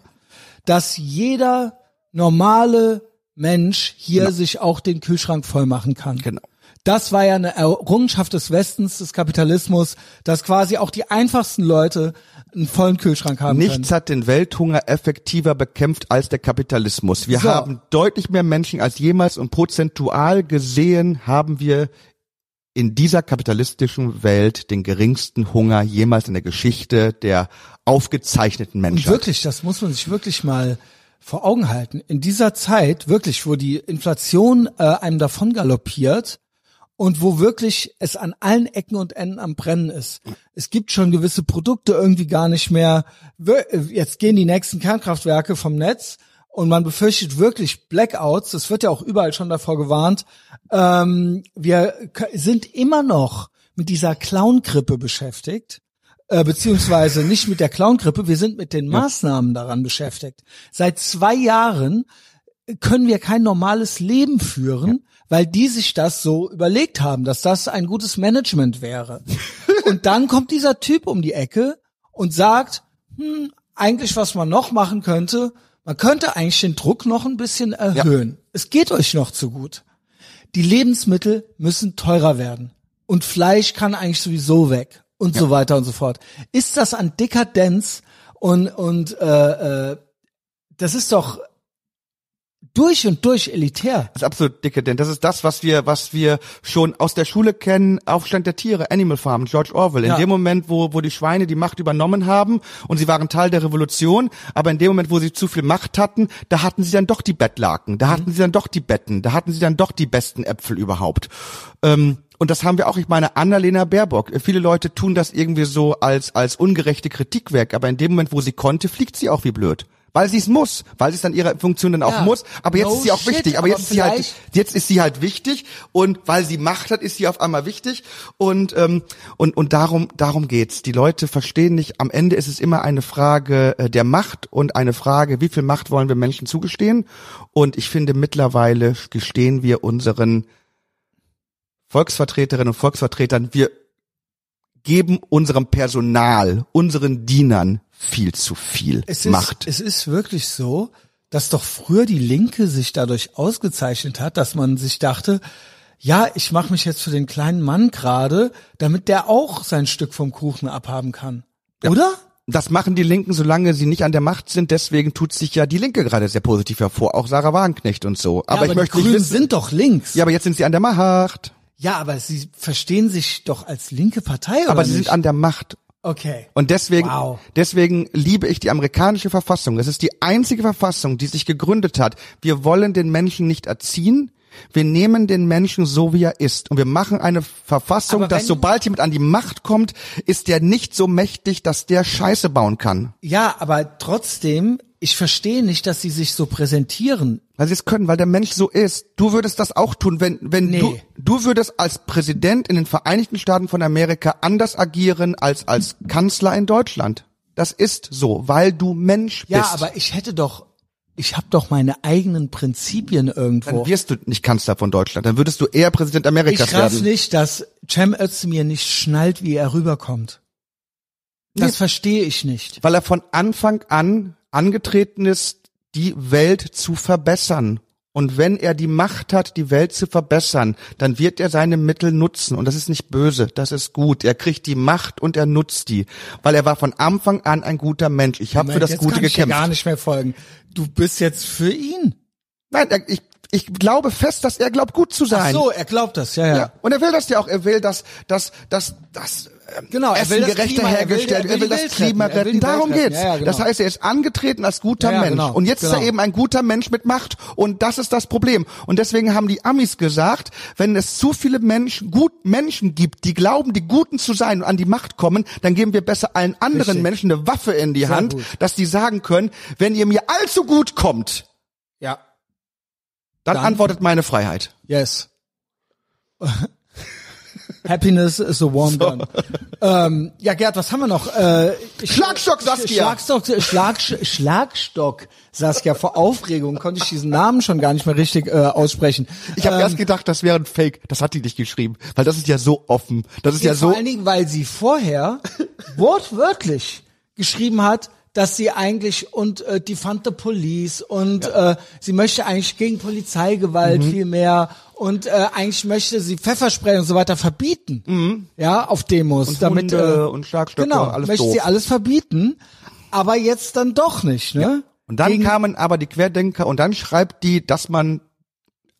A: dass jeder normale Mensch hier genau. sich auch den Kühlschrank voll machen kann.
B: Genau.
A: Das war ja eine Errungenschaft des Westens, des Kapitalismus, dass quasi auch die einfachsten Leute einen vollen Kühlschrank haben
B: Nichts können. hat den Welthunger effektiver bekämpft als der Kapitalismus. Wir so. haben deutlich mehr Menschen als jemals und prozentual gesehen haben wir in dieser kapitalistischen Welt den geringsten Hunger jemals in der Geschichte der aufgezeichneten Menschheit.
A: Und wirklich, das muss man sich wirklich mal vor Augen halten. In dieser Zeit, wirklich, wo die Inflation äh, einem davon galoppiert, und wo wirklich es an allen Ecken und Enden am Brennen ist. Es gibt schon gewisse Produkte irgendwie gar nicht mehr. Jetzt gehen die nächsten Kernkraftwerke vom Netz und man befürchtet wirklich Blackouts. Das wird ja auch überall schon davor gewarnt. Ähm, wir sind immer noch mit dieser Clown-Grippe beschäftigt. Äh, beziehungsweise nicht mit der Clown-Grippe, wir sind mit den Maßnahmen daran beschäftigt. Seit zwei Jahren können wir kein normales Leben führen, weil die sich das so überlegt haben, dass das ein gutes Management wäre. und dann kommt dieser Typ um die Ecke und sagt, hm, eigentlich was man noch machen könnte, man könnte eigentlich den Druck noch ein bisschen erhöhen. Ja. Es geht euch noch zu gut. Die Lebensmittel müssen teurer werden und Fleisch kann eigentlich sowieso weg und ja. so weiter und so fort. Ist das an Dekadenz und und äh, äh, das ist doch durch und durch elitär.
B: Das ist absolut dekadent. Das ist das, was wir, was wir schon aus der Schule kennen. Aufstand der Tiere, Animal Farm, George Orwell. In ja. dem Moment, wo, wo die Schweine die Macht übernommen haben und sie waren Teil der Revolution, aber in dem Moment, wo sie zu viel Macht hatten, da hatten sie dann doch die Bettlaken, da mhm. hatten sie dann doch die Betten, da hatten sie dann doch die besten Äpfel überhaupt. Ähm, und das haben wir auch, ich meine, Annalena Baerbock. Viele Leute tun das irgendwie so als, als ungerechte Kritik weg, aber in dem Moment, wo sie konnte, fliegt sie auch wie blöd weil sie es muss, weil sie es dann ihre Funktion dann auch ja. muss. Aber jetzt no ist sie auch shit, wichtig. Aber, aber jetzt ist sie halt, jetzt ist sie halt wichtig und weil sie Macht hat, ist sie auf einmal wichtig und ähm, und und darum darum geht's. Die Leute verstehen nicht. Am Ende ist es immer eine Frage äh, der Macht und eine Frage, wie viel Macht wollen wir Menschen zugestehen? Und ich finde mittlerweile gestehen wir unseren Volksvertreterinnen und Volksvertretern, wir geben unserem Personal, unseren Dienern viel zu viel
A: es
B: Macht.
A: Ist, es ist wirklich so, dass doch früher die Linke sich dadurch ausgezeichnet hat, dass man sich dachte, ja, ich mache mich jetzt für den kleinen Mann gerade, damit der auch sein Stück vom Kuchen abhaben kann. Ja. Oder?
B: Das machen die Linken, solange sie nicht an der Macht sind. Deswegen tut sich ja die Linke gerade sehr positiv hervor. Auch Sarah Wagenknecht und so.
A: Aber, ja, aber ich möchte die Grünen wissen, sind doch links.
B: Ja, aber jetzt sind sie an der Macht.
A: Ja, aber sie verstehen sich doch als linke Partei, oder
B: Aber
A: sie
B: nicht? sind an der Macht.
A: Okay.
B: Und deswegen, wow. deswegen liebe ich die amerikanische Verfassung. Es ist die einzige Verfassung, die sich gegründet hat. Wir wollen den Menschen nicht erziehen. Wir nehmen den Menschen so, wie er ist. Und wir machen eine Verfassung, dass sobald jemand an die Macht kommt, ist der nicht so mächtig, dass der Scheiße bauen kann.
A: Ja, aber trotzdem ich verstehe nicht, dass sie sich so präsentieren.
B: Weil sie es können, weil der Mensch so ist. Du würdest das auch tun, wenn, wenn nee. du, du würdest als Präsident in den Vereinigten Staaten von Amerika anders agieren als als Kanzler in Deutschland. Das ist so, weil du Mensch bist.
A: Ja, aber ich hätte doch, ich habe doch meine eigenen Prinzipien irgendwo.
B: Dann wirst du nicht Kanzler von Deutschland, dann würdest du eher Präsident Amerikas
A: ich
B: werden.
A: Ich nicht, dass Cem Özdemir nicht schnallt, wie er rüberkommt. Das nee. verstehe ich nicht.
B: Weil er von Anfang an angetreten ist, die Welt zu verbessern. Und wenn er die Macht hat, die Welt zu verbessern, dann wird er seine Mittel nutzen. Und das ist nicht böse, das ist gut. Er kriegt die Macht und er nutzt die. Weil er war von Anfang an ein guter Mensch. Ich habe für das
A: jetzt
B: Gute
A: kann
B: gekämpft. Ich
A: gar nicht mehr folgen. Du bist jetzt für ihn.
B: Nein, ich, ich glaube fest, dass er glaubt, gut zu
A: Ach
B: sein.
A: so, er glaubt das, ja, ja.
B: Ja. Und er will das ja auch. Er will, dass, dass, dass, dass
A: Genau, er
B: Essen
A: will
B: gerechter
A: Klima, er will-
B: hergestellt,
A: er will
B: er will das Klima
A: retten,
B: retten. Darum
A: retten.
B: geht's.
A: Ja, ja, genau.
B: Das heißt, er ist angetreten als guter
A: Ja,
B: Mensch.
A: genau,
B: Und jetzt ist
A: genau.
B: er eben ein guter Mensch mit Macht. Und das ist das Problem. Und deswegen haben die Amis gesagt, wenn es zu viele Menschen, gut Menschen gibt, die glauben, die Guten zu sein und an die Macht kommen, dann geben wir besser allen anderen
A: Richtig.
B: Menschen eine Waffe in die
A: Sehr
B: Hand,
A: gut.
B: dass die sagen können, wenn ihr mir allzu gut kommt,
A: Ja.
B: dann,
A: Dann-
B: antwortet meine Freiheit.
A: Yes. Happiness is a warm gun. Ähm, ja, Gerd, was haben wir noch? Äh,
B: Schlagstock, Saskia.
A: Schlagstock, Schlag, Schlagstock, Saskia. Vor Aufregung konnte ich diesen Namen schon gar nicht mehr richtig äh, aussprechen.
B: Ich habe
A: Ähm,
B: erst gedacht, das wäre ein Fake. Das hat die nicht geschrieben, weil das ist ja so offen. Das ist ja,
A: vor
B: so.
A: allen Dingen, weil sie vorher wortwörtlich geschrieben hat, dass sie eigentlich und äh, die fand the Police und äh, sie möchte eigentlich gegen Polizeigewalt
B: Mhm.
A: viel mehr und äh, eigentlich möchte sie Pfefferspray und so weiter verbieten. Ja, auf Demos,
B: Mhm. Und
A: damit
B: Hunde
A: äh,
B: und Schlagstöcke
A: genau,
B: und alles
A: möchte
B: doof.
A: sie alles verbieten, aber jetzt dann doch nicht, ne?
B: Und dann
A: Gegen-
B: kamen aber die Querdenker und dann schreibt die, dass man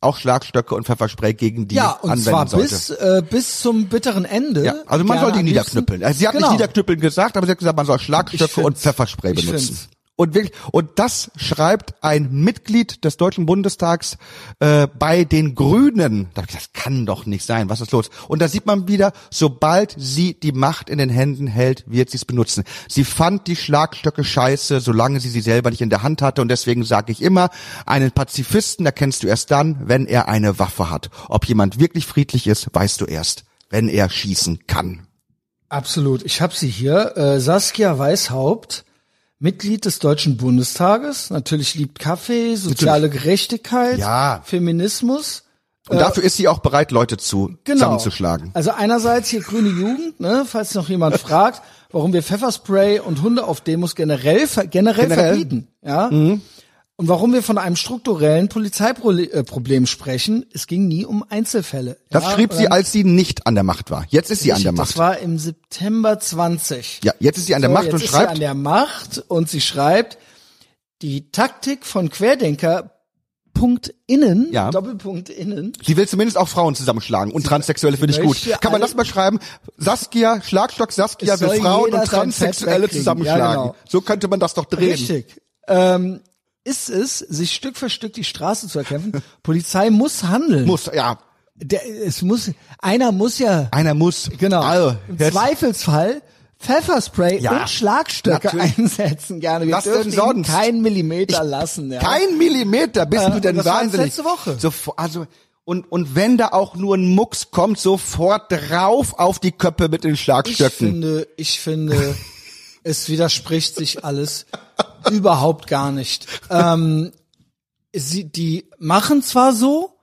B: auch Schlagstöcke und Pfefferspray gegen die
A: ja, und
B: anwenden
A: zwar
B: sollte.
A: bis äh, bis zum bitteren Ende.
B: ja, also man soll die niederknüppeln. Also sie hat
A: Genau.
B: nicht niederknüppeln gesagt, aber sie hat gesagt, man soll Schlagstöcke und Pfefferspray benutzen. Und wirklich, und das schreibt ein Mitglied des Deutschen Bundestags äh, bei den Grünen. Das kann doch nicht sein. Was ist los? Und da sieht man wieder, sobald sie die Macht in den Händen hält, wird sie es benutzen. Sie fand die Schlagstöcke scheiße, solange sie sie selber nicht in der Hand hatte. Und deswegen sage ich immer, einen Pazifisten erkennst du erst dann, wenn er eine Waffe hat. Ob jemand wirklich friedlich ist, weißt du erst, wenn er schießen kann.
A: Absolut. Ich habe sie hier. Äh, Saskia Weishaupt, Mitglied des Deutschen Bundestages. Natürlich liebt Kaffee, soziale Gerechtigkeit,
B: Ja.
A: Feminismus.
B: Und dafür ist sie auch bereit, Leute zu
A: Genau.
B: zusammenzuschlagen.
A: Also einerseits hier grüne Jugend, ne, falls noch jemand fragt, warum wir Pfefferspray und Hunde auf Demos generell generell,
B: Generell? Mhm.
A: verbieten, ja. Und warum wir von einem strukturellen Polizeiproblem sprechen, es ging nie um Einzelfälle.
B: Das
A: ja,
B: schrieb sie,
A: ähm,
B: als sie nicht an der Macht war. Jetzt ist sie an der
A: Das
B: Macht.
A: war im September 20.
B: Ja, jetzt ist sie an der
A: So,
B: Macht
A: jetzt
B: und
A: ist
B: schreibt,
A: Sie an der Macht und sie schreibt, die Taktik von Querdenker Punkt innen,
B: Ja.
A: Doppelpunkt innen,
B: sie will zumindest auch Frauen zusammenschlagen und Transsexuelle finde ich gut. Kann man das mal schreiben? Saskia, Schlagstock Saskia will Frauen und Transsexuelle zusammenschlagen.
A: Ja, genau.
B: So könnte man das doch drehen.
A: richtig, ähm, ist es, sich Stück für Stück die Straße zu erkämpfen. Polizei muss handeln.
B: Muss, ja.
A: Der, es muss, einer muss ja,
B: Einer muss.
A: genau,
B: Also,
A: im Zweifelsfall Pfefferspray
B: Ja,
A: und Schlagstöcke
B: natürlich.
A: einsetzen gerne. Wir
B: Was denn
A: dürfen ihnen
B: sonst?
A: keinen Millimeter lassen. Ja.
B: kein Millimeter bist
A: Äh,
B: du denn
A: das
B: wahnsinnig.
A: letzte Woche.
B: Sofort, also, und, und wenn da auch nur ein Mucks kommt, sofort drauf auf die Köpfe mit den
A: Ich
B: Schlagstöcken.
A: finde, ich finde, es widerspricht sich alles überhaupt gar nicht. Ähm, sie, die machen zwar so,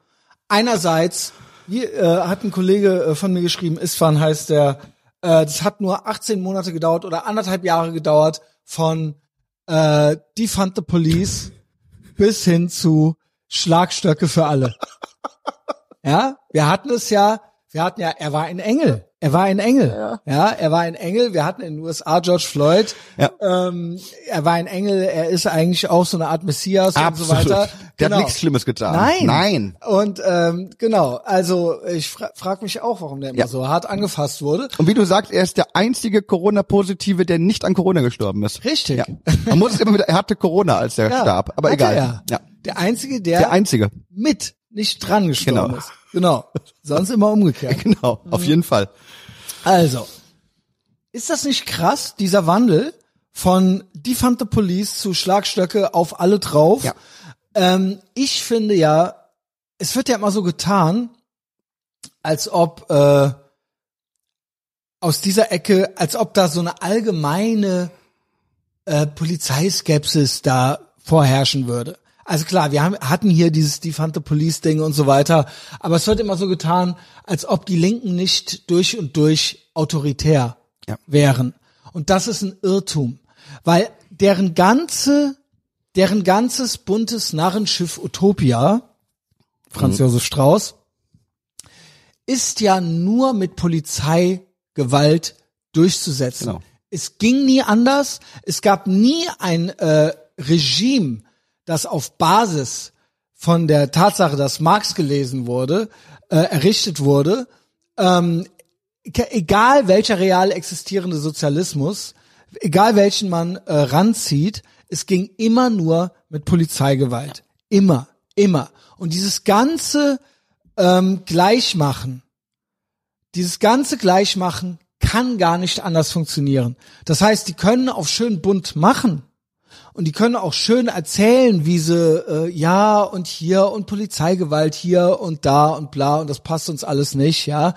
A: einerseits, hier äh, hat ein Kollege äh, von mir geschrieben, Isfan heißt der, äh, das hat nur 18 Monate gedauert oder anderthalb Jahre gedauert von äh, Defund the Police bis hin zu Schlagstöcke für alle. Ja, wir hatten es ja, wir hatten ja, er war ein Engel. Er war ein Engel. Ja. er war ein Engel. Wir hatten in den USA George Floyd.
B: Ja.
A: Ähm, er war ein Engel. Er ist eigentlich auch so eine Art Messias und so weiter.
B: Der hat nichts Schlimmes getan.
A: Nein.
B: Nein.
A: Und ähm, genau, also ich fra frag mich auch, warum der immer
B: Ja.
A: so hart angefasst wurde.
B: Und wie du sagst, er ist der einzige Corona-Positive, der nicht an Corona gestorben ist.
A: Richtig.
B: Ja. Man muss es immer wieder, er hatte Corona, als er
A: Ja,
B: starb. Aber
A: hatte
B: egal.
A: er.
B: Ja.
A: Der einzige, der,
B: Der einzige.
A: mit nicht dran gestorben
B: Genau.
A: ist. Genau. Sonst immer umgekehrt.
B: Genau. Auf jeden Fall.
A: Also, ist das nicht krass, dieser Wandel von Defund the Police zu Schlagstöcke auf alle drauf?
B: Ja.
A: Ähm, ich finde ja, es wird ja immer so getan, als ob äh, aus dieser Ecke, als ob da so eine allgemeine äh, Polizeiskepsis da vorherrschen würde. Also klar, wir haben, hatten hier dieses the Police Ding und so weiter, aber es wird immer so getan, als ob die Linken nicht durch und durch autoritär
B: Ja.
A: wären. Und das ist ein Irrtum, weil deren ganze, deren ganzes buntes Narrenschiff Utopia, Franz Josef Strauß, ist ja nur mit Polizeigewalt durchzusetzen.
B: Genau.
A: Es ging nie anders. Es gab nie ein äh, Regime, das auf Basis von der Tatsache, dass Marx gelesen wurde, äh, errichtet wurde, ähm, egal welcher real existierende Sozialismus, egal welchen man äh, ranzieht, es ging immer nur mit Polizeigewalt. Immer, immer. Und dieses ganze ähm, Gleichmachen, dieses ganze Gleichmachen kann gar nicht anders funktionieren. Das heißt, die können auf schön bunt machen und die können auch schön erzählen, wie sie äh, ja und hier und Polizeigewalt hier und da und bla und das passt uns alles nicht, ja.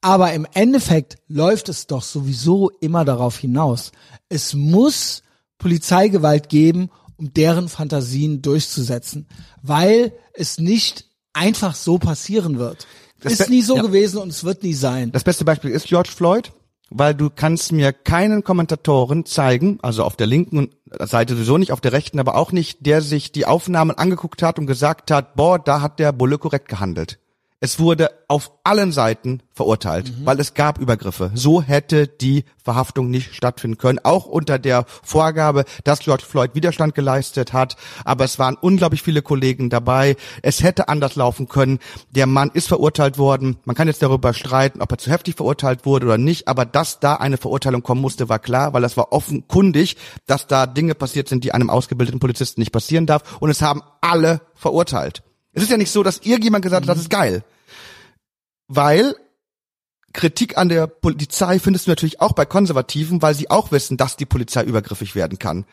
A: Aber im Endeffekt läuft es doch sowieso immer darauf hinaus. Es muss Polizeigewalt geben, um deren Fantasien durchzusetzen, weil es nicht einfach so passieren wird.
B: Das
A: ist nie so
B: ja.
A: gewesen und es wird nie sein.
B: Das beste Beispiel ist George Floyd, weil du kannst mir keinen Kommentatoren zeigen, also auf der linken Seite sowieso nicht, auf der rechten aber auch nicht, der sich die Aufnahmen angeguckt hat und gesagt hat, boah, da hat der Bulle korrekt gehandelt. Es wurde auf allen Seiten verurteilt, weil es gab Übergriffe. So hätte die Verhaftung nicht stattfinden können, auch unter der Vorgabe, dass George Floyd Widerstand geleistet hat. Aber es waren unglaublich viele Kollegen dabei. Es hätte anders laufen können. Der Mann ist verurteilt worden. Man kann jetzt darüber streiten, ob er zu heftig verurteilt wurde oder nicht. Aber dass da eine Verurteilung kommen musste, war klar, weil es war offenkundig, dass da Dinge passiert sind, die einem ausgebildeten Polizisten nicht passieren darf. Und es haben alle verurteilt. Es ist ja nicht so, dass irgendjemand gesagt hat, das ist geil. Weil Kritik an der Polizei findest du natürlich auch bei Konservativen, weil sie auch wissen, dass die Polizei übergriffig werden kann.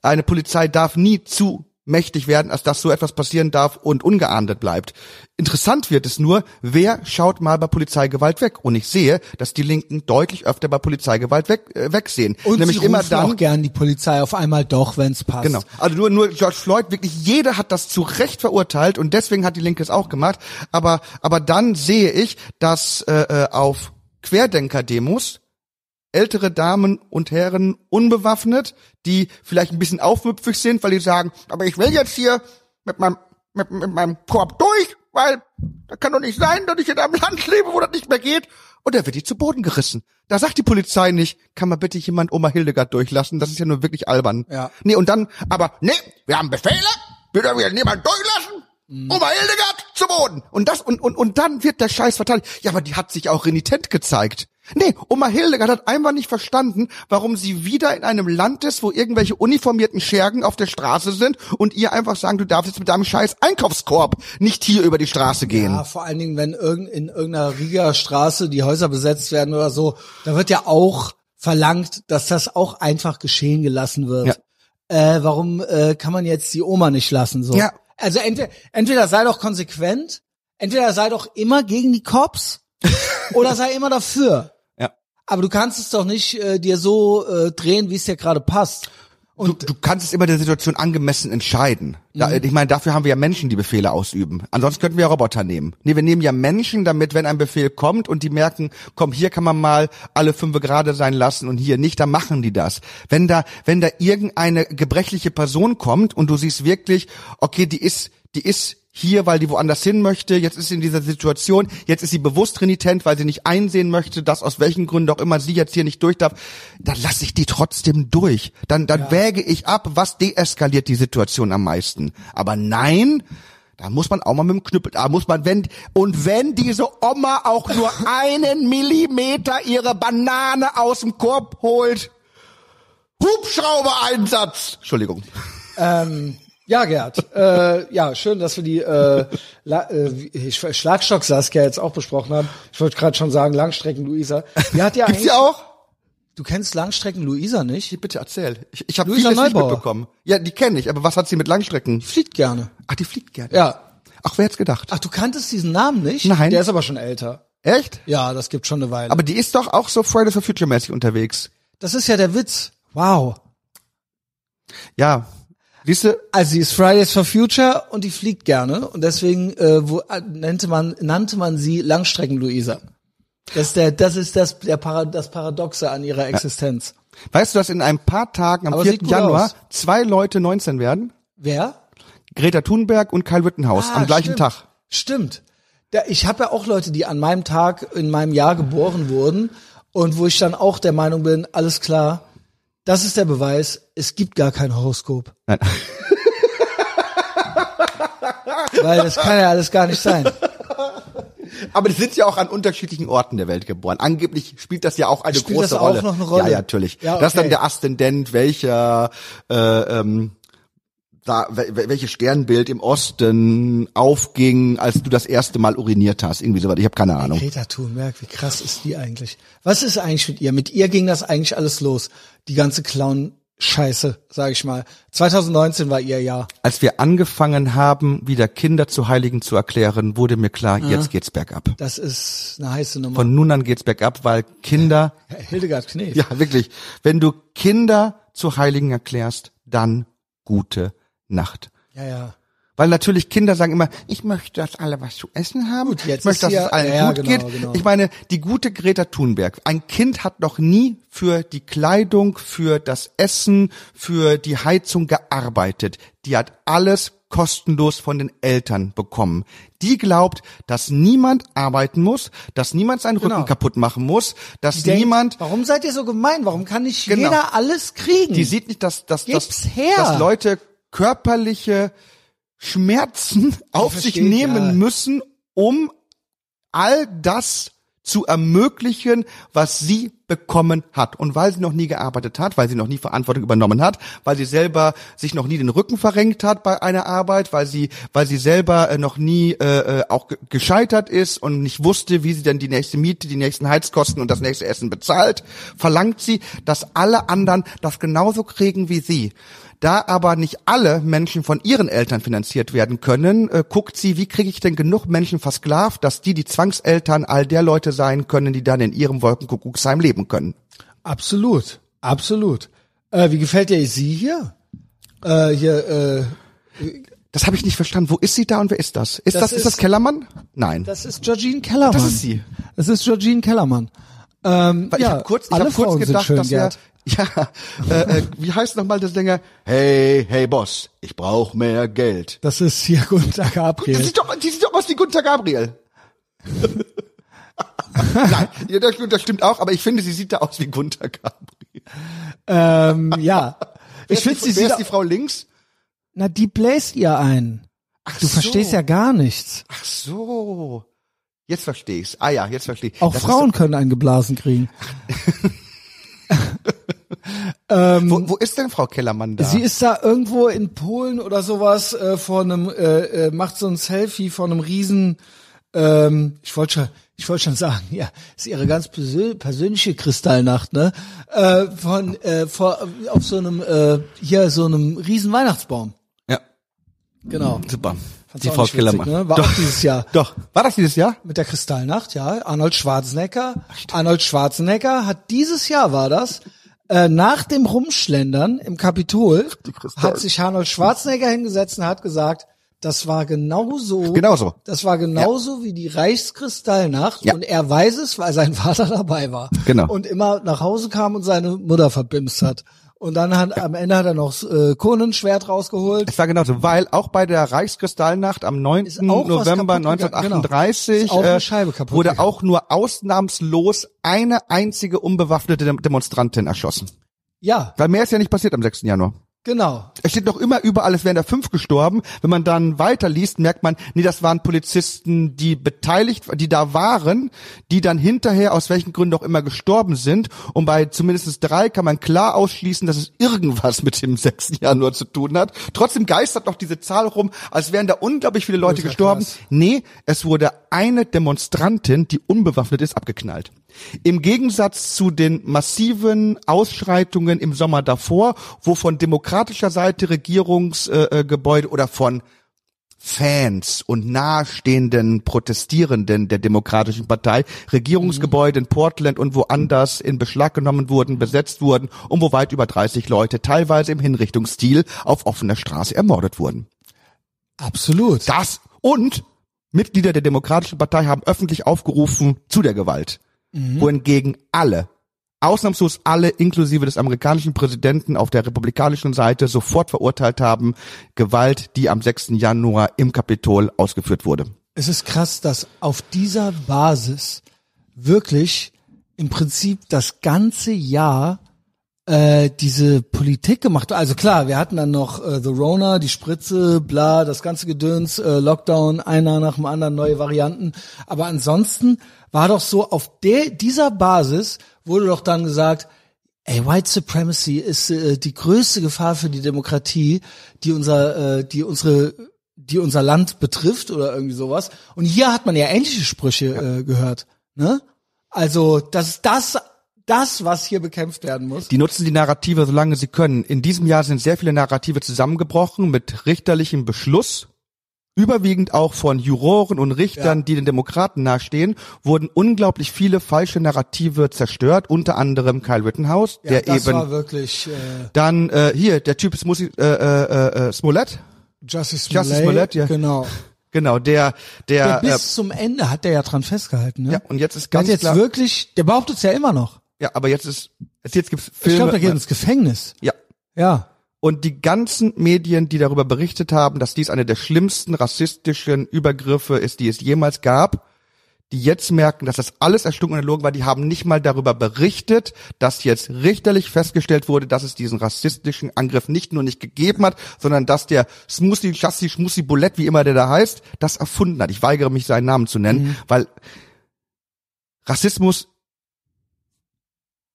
B: Eine Polizei darf nie zu mächtig werden, als dass so etwas passieren darf und ungeahndet bleibt. Interessant wird es nur, wer schaut mal bei Polizeigewalt weg? Und ich sehe, dass die Linken deutlich öfter bei Polizeigewalt weg, äh, wegsehen.
A: Und
B: Nämlich
A: sie
B: immer dann,
A: auch gern die Polizei auf einmal doch, wenn es passt.
B: Genau. Also nur, nur George Floyd, wirklich jeder hat das zu Recht verurteilt und deswegen hat die Linke es auch gemacht. Aber, aber dann sehe ich, dass äh, äh, auf Querdenker-Demos ältere Damen und Herren unbewaffnet, die vielleicht ein bisschen aufmüpfig sind, weil die sagen, aber ich will jetzt hier mit meinem, mit, mit meinem Korb durch, weil das kann doch nicht sein, dass ich in einem Land lebe, wo das nicht mehr geht. Und da wird die zu Boden gerissen. Da sagt die Polizei nicht, kann man bitte jemand Oma Hildegard durchlassen? Das ist ja nur wirklich albern.
A: Ja.
B: Nee, und dann, aber, nee, wir haben Befehle, wir dürfen niemand durchlassen. Oma Hildegard zu Boden. Und das, und, und, und dann wird der Scheiß verteidigt. Ja, aber die hat sich auch renitent gezeigt. Nee, Oma Hildegard hat einfach nicht verstanden, warum sie wieder in einem Land ist, wo irgendwelche uniformierten Schergen auf der Straße sind und ihr einfach sagen, du darfst jetzt mit deinem scheiß Einkaufskorb nicht hier über die Straße gehen.
A: Ja, vor allen Dingen, wenn irgend, in irgendeiner Rieger Straße die Häuser besetzt werden oder so, da wird ja auch verlangt, dass das auch einfach geschehen gelassen wird. Äh, warum äh, kann man jetzt die Oma nicht lassen? So.
B: Ja.
A: Also entweder, entweder sei doch konsequent, entweder sei doch immer gegen die Cops oder sei immer dafür. Aber du kannst es doch nicht äh, dir so äh, drehen, wie es dir gerade passt.
B: Du, du kannst es immer der Situation angemessen entscheiden. Da,
A: Mhm.
B: Ich meine, dafür haben wir ja Menschen, die Befehle ausüben. Ansonsten könnten wir ja Roboter nehmen. Nee, wir nehmen ja Menschen, damit, wenn ein Befehl kommt und die merken, komm, hier kann man mal alle fünf gerade sein lassen und hier nicht, dann machen die das. Wenn da, wenn da irgendeine gebrechliche Person kommt und du siehst wirklich, okay, die ist, die ist hier, weil die woanders hin möchte, jetzt ist sie in dieser Situation, jetzt ist sie bewusst renitent, weil sie nicht einsehen möchte, dass aus welchen Gründen auch immer sie jetzt hier nicht durch darf, dann lasse ich die trotzdem durch. Dann, dann wäge ich ab, was deeskaliert die Situation am meisten. Aber nein, da muss man auch mal mit dem Knüppel, da muss man, wenn, und wenn diese Oma auch nur einen Millimeter ihre Banane aus dem Korb holt, Hubschrauber-Einsatz. Entschuldigung.
A: Ähm, ja, Gerd. äh, ja, schön, dass wir die äh, La äh, Schlagstock Saskia jetzt auch besprochen haben. Ich wollte gerade schon sagen, Langstrecken Luisa. Die hat ja
B: Gibt's die auch?
A: Du kennst Langstrecken Luisa nicht?
B: Bitte erzähl. Ich, ich habe
A: Luisa
B: vieles nicht
A: Neubauer.
B: mitbekommen. Ja, die kenne ich, aber was hat sie mit Langstrecken?
A: Fliegt gerne.
B: Ach, die fliegt gerne.
A: Ja.
B: Ach, wer hätte gedacht?
A: Ach, du kanntest diesen Namen nicht?
B: Nein.
A: Der ist aber schon älter.
B: Echt?
A: Ja, das gibt schon eine Weile.
B: Aber die ist doch auch so Fridays for Future mäßig unterwegs.
A: das ist ja der Witz. Wow.
B: Ja. Siehst du,
A: Also sie ist Fridays for Future und die fliegt gerne und deswegen äh, wo, äh, nannte man nannte man sie Langstrecken Luisa. Das ist der das ist das der Para, das Paradoxe an ihrer Existenz.
B: weißt du, dass in ein paar Tagen am
A: Aber
B: 4.
A: sieht gut
B: Januar
A: aus.
B: zwei Leute 19 werden?
A: Wer?
B: Greta Thunberg und Karl Wittenhaus
A: Ah,
B: am gleichen
A: stimmt.
B: Tag.
A: Stimmt. Da, ich habe ja auch Leute, die an meinem Tag in meinem Jahr geboren wurden und wo ich dann auch der Meinung bin, alles klar, das ist der Beweis, es gibt gar kein Horoskop.
B: Nein.
A: Weil das kann ja alles gar nicht sein.
B: Aber die sind ja auch an unterschiedlichen Orten der Welt geboren. Angeblich spielt das ja auch eine
A: Spielt
B: große
A: das auch
B: Rolle.
A: noch eine Rolle?
B: Ja, ja, natürlich.
A: Ja,
B: Das ist dann
A: okay.
B: der Aszendent, welcher äh, ähm, da, wel- welches Sternbild im Osten aufging, als du das erste Mal uriniert hast. Irgendwie sowas. Ich habe keine Ahnung.
A: Greta Thunberg, wie krass ist die eigentlich? Was ist eigentlich mit ihr? Mit ihr ging das eigentlich alles los. Die ganze Clown-Scheiße, sag ich mal. 2019 war ihr Jahr.
B: Als wir angefangen haben, wieder Kinder zu Heiligen zu erklären, wurde mir klar, jetzt geht's bergab.
A: Das ist eine heiße Nummer.
B: Von nun an geht's bergab, weil Kinder,
A: Hildegard Knef.
B: ja wirklich, wenn du Kinder zu Heiligen erklärst, dann gute Nacht.
A: ja. ja.
B: Weil natürlich Kinder sagen immer, ich möchte, dass alle was zu essen haben.
A: Gut, jetzt
B: ich möchte, dass es allen
A: ja,
B: gut
A: genau,
B: geht.
A: genau.
B: Ich meine, die gute Greta Thunberg. Ein Kind hat noch nie für die Kleidung, für das Essen, für die Heizung gearbeitet. Die hat alles kostenlos von den Eltern bekommen. Die glaubt, dass niemand arbeiten muss, dass niemand seinen
A: Genau.
B: Rücken kaputt machen muss, dass
A: Denkt,
B: niemand
A: Warum seid ihr so gemein? Warum kann nicht
B: Genau.
A: jeder alles kriegen?
B: die sieht nicht, dass, dass, dass,
A: her.
B: dass Leute körperliche Schmerzen auf sich
A: versteht,
B: nehmen
A: ja.
B: müssen, um all das zu ermöglichen, was sie bekommen hat. Und weil sie noch nie gearbeitet hat, weil sie noch nie Verantwortung übernommen hat, weil sie selber sich noch nie den Rücken verrenkt hat bei einer Arbeit, weil sie, weil sie selber äh, noch nie äh, äh, auch ge- gescheitert ist und nicht wusste, wie sie denn die nächste Miete, die nächsten Heizkosten und das nächste Essen bezahlt, verlangt sie, dass alle anderen das genauso kriegen wie sie. Da aber nicht alle Menschen von ihren Eltern finanziert werden können, äh, guckt sie, wie kriege ich denn genug Menschen versklavt, dass die die Zwangseltern all der Leute sein können, die dann in ihrem Wolkenkuckucksheim leben können.
A: absolut, absolut. Äh, wie gefällt dir sie hier? Äh, hier, äh,
B: Das habe ich nicht verstanden. Wo ist sie da und wer ist das? Ist
A: Das
B: das, ist, das
A: ist-
B: Kellermann? Nein.
A: das ist Georgine Kellermann.
B: Das ist sie.
A: Das ist Georgine Kellermann. Ähm,
B: Weil
A: ja,
B: ich habe kurz, ich
A: alle
B: hab kurz
A: Frauen
B: gedacht,
A: sind schön,
B: dass er, ja, äh, äh, wie heißt nochmal das Dinger? Hey, hey Boss, ich brauche mehr Geld.
A: Das ist hier Gunther
B: Die
A: Gabriel.
B: sieht doch, die sieht doch aus wie Gunther Gabriel. Nein, ja, das, das stimmt auch, aber ich finde, sie sieht da aus wie Gunther Gabriel.
A: ähm, ja. Ich finde, sie
B: die, wer
A: sieht,
B: ist die Frau links?
A: na, die bläst ihr ein.
B: Ach
A: Du
B: so.
A: verstehst ja gar nichts.
B: Ach so. Jetzt verstehe ich's. Ah ja, jetzt verstehe ich.
A: Auch
B: Das
A: Frauen können einen geblasen kriegen.
B: So, wo, wo ist denn Frau Kellermann da?
A: Sie ist da irgendwo in Polen oder sowas äh, vor einem, äh, äh, macht so ein Selfie vor einem riesen, ähm, ich wollte schon, ich wollte schon sagen, ja, ist ihre ganz persö persönliche Kristallnacht, ne? Äh, von äh, vor, auf so einem, äh, hier so einem riesen Weihnachtsbaum.
B: ja,
A: Genau.
B: super.
A: Fand's
B: die Frau Kellermann.
A: ne? War
B: Doch,
A: auch dieses Jahr.
B: doch. War das dieses Jahr?
A: Mit der Kristallnacht, ja. Arnold Schwarzenegger. Arnold Schwarzenegger hat dieses Jahr war das, äh, nach dem Rumschlendern im Kapitol, hat sich Arnold Schwarzenegger hingesetzt und hat gesagt, das war genauso.
B: Genauso.
A: Das war genauso wie die Reichskristallnacht
B: Ja.
A: und er weiß es, weil sein Vater dabei war.
B: Genau.
A: Und immer nach Hause kam und seine Mutter verbimst hat. Und dann hat, am Ende hat er noch äh, Konenschwert rausgeholt.
B: Es war genauso, weil auch bei der Reichskristallnacht am 9.
A: Ist auch was
B: November
A: kaputt gegangen,
B: 1938
A: genau. Auch
B: äh, wurde
A: gegangen.
B: auch nur ausnahmslos eine einzige unbewaffnete Dem- Demonstrantin erschossen.
A: Ja,
B: Weil mehr ist ja nicht passiert am 6. Januar.
A: Genau.
B: Es steht noch immer überall, es wären da fünf gestorben. Wenn man dann weiterliest, merkt man, nee, das waren Polizisten, die beteiligt, die da waren, die dann hinterher aus welchen Gründen auch immer gestorben sind. Und bei zumindest drei kann man klar ausschließen, dass es irgendwas mit dem 6. Januar zu tun hat. Trotzdem geistert noch diese Zahl rum, als wären da unglaublich viele Leute gestorben.
A: krass.
B: Nee, es wurde eine Demonstrantin, die unbewaffnet ist, abgeknallt. Im Gegensatz zu den massiven Ausschreitungen im Sommer davor, wo von demokratischer Seite Regierungsgebäude äh, Gebäude oder von Fans und nahestehenden Protestierenden der Demokratischen Partei Regierungsgebäude in Portland und woanders in Beschlag genommen wurden, besetzt wurden und wo weit über 30 Leute teilweise im Hinrichtungsstil auf offener Straße ermordet wurden.
A: Absolut.
B: Das und Mitglieder der Demokratischen Partei haben öffentlich aufgerufen zu der Gewalt, wohingegen alle, ausnahmslos alle, inklusive des amerikanischen Präsidenten auf der republikanischen Seite, sofort verurteilt haben, Gewalt, die am 6. Januar im Kapitol ausgeführt wurde.
A: Es ist krass, dass auf dieser Basis wirklich im Prinzip das ganze Jahr äh, diese Politik gemacht. Also klar, wir hatten dann noch äh, The Rona, die Spritze, bla, das ganze Gedöns, äh, Lockdown, einer nach dem anderen, neue Varianten. Aber ansonsten war doch so, auf der, dieser Basis wurde doch dann gesagt, ey, White Supremacy ist äh, die größte Gefahr für die Demokratie, die unser, äh, die unsere die unser Land betrifft oder irgendwie sowas. Und hier hat man ja ähnliche Sprüche äh, gehört. Ne? Also das ist das, das, was hier bekämpft werden muss.
B: Die nutzen die Narrative, solange sie können. In diesem Jahr sind sehr viele Narrative zusammengebrochen mit richterlichem Beschluss. Überwiegend auch von Juroren und Richtern,
A: Ja.
B: die den Demokraten nahestehen, wurden unglaublich viele falsche Narrative zerstört, unter anderem Kyle Rittenhouse,
A: Ja,
B: der
A: das
B: eben
A: war wirklich äh,
B: dann äh, hier der Typ ist Musi, äh, äh, äh, Smollett,
A: Justice Smollett,
B: Justice Smollett, ja.
A: genau.
B: genau der der,
A: Der
B: äh,
A: bis zum Ende hat der ja dran festgehalten. Ne?
B: ja und jetzt ist
A: der hat
B: ganz
A: jetzt
B: klar,
A: wirklich, der behauptet es ja immer noch.
B: Ja, aber jetzt ist jetzt, gibt's
A: Ich
B: Filme,
A: glaube, der geht ins Gefängnis.
B: ja
A: Ja.
B: Und die ganzen Medien, die darüber berichtet haben, dass dies eine der schlimmsten rassistischen Übergriffe ist, die es jemals gab, die jetzt merken, dass das alles erstunken und erlogen war, die haben nicht mal darüber berichtet, dass jetzt richterlich festgestellt wurde, dass es diesen rassistischen Angriff nicht nur nicht gegeben hat, sondern dass der Smoothie, Chassis, Schmussi, Bulett, wie immer der da heißt, das erfunden hat. Ich weigere mich, seinen Namen zu nennen, weil Rassismus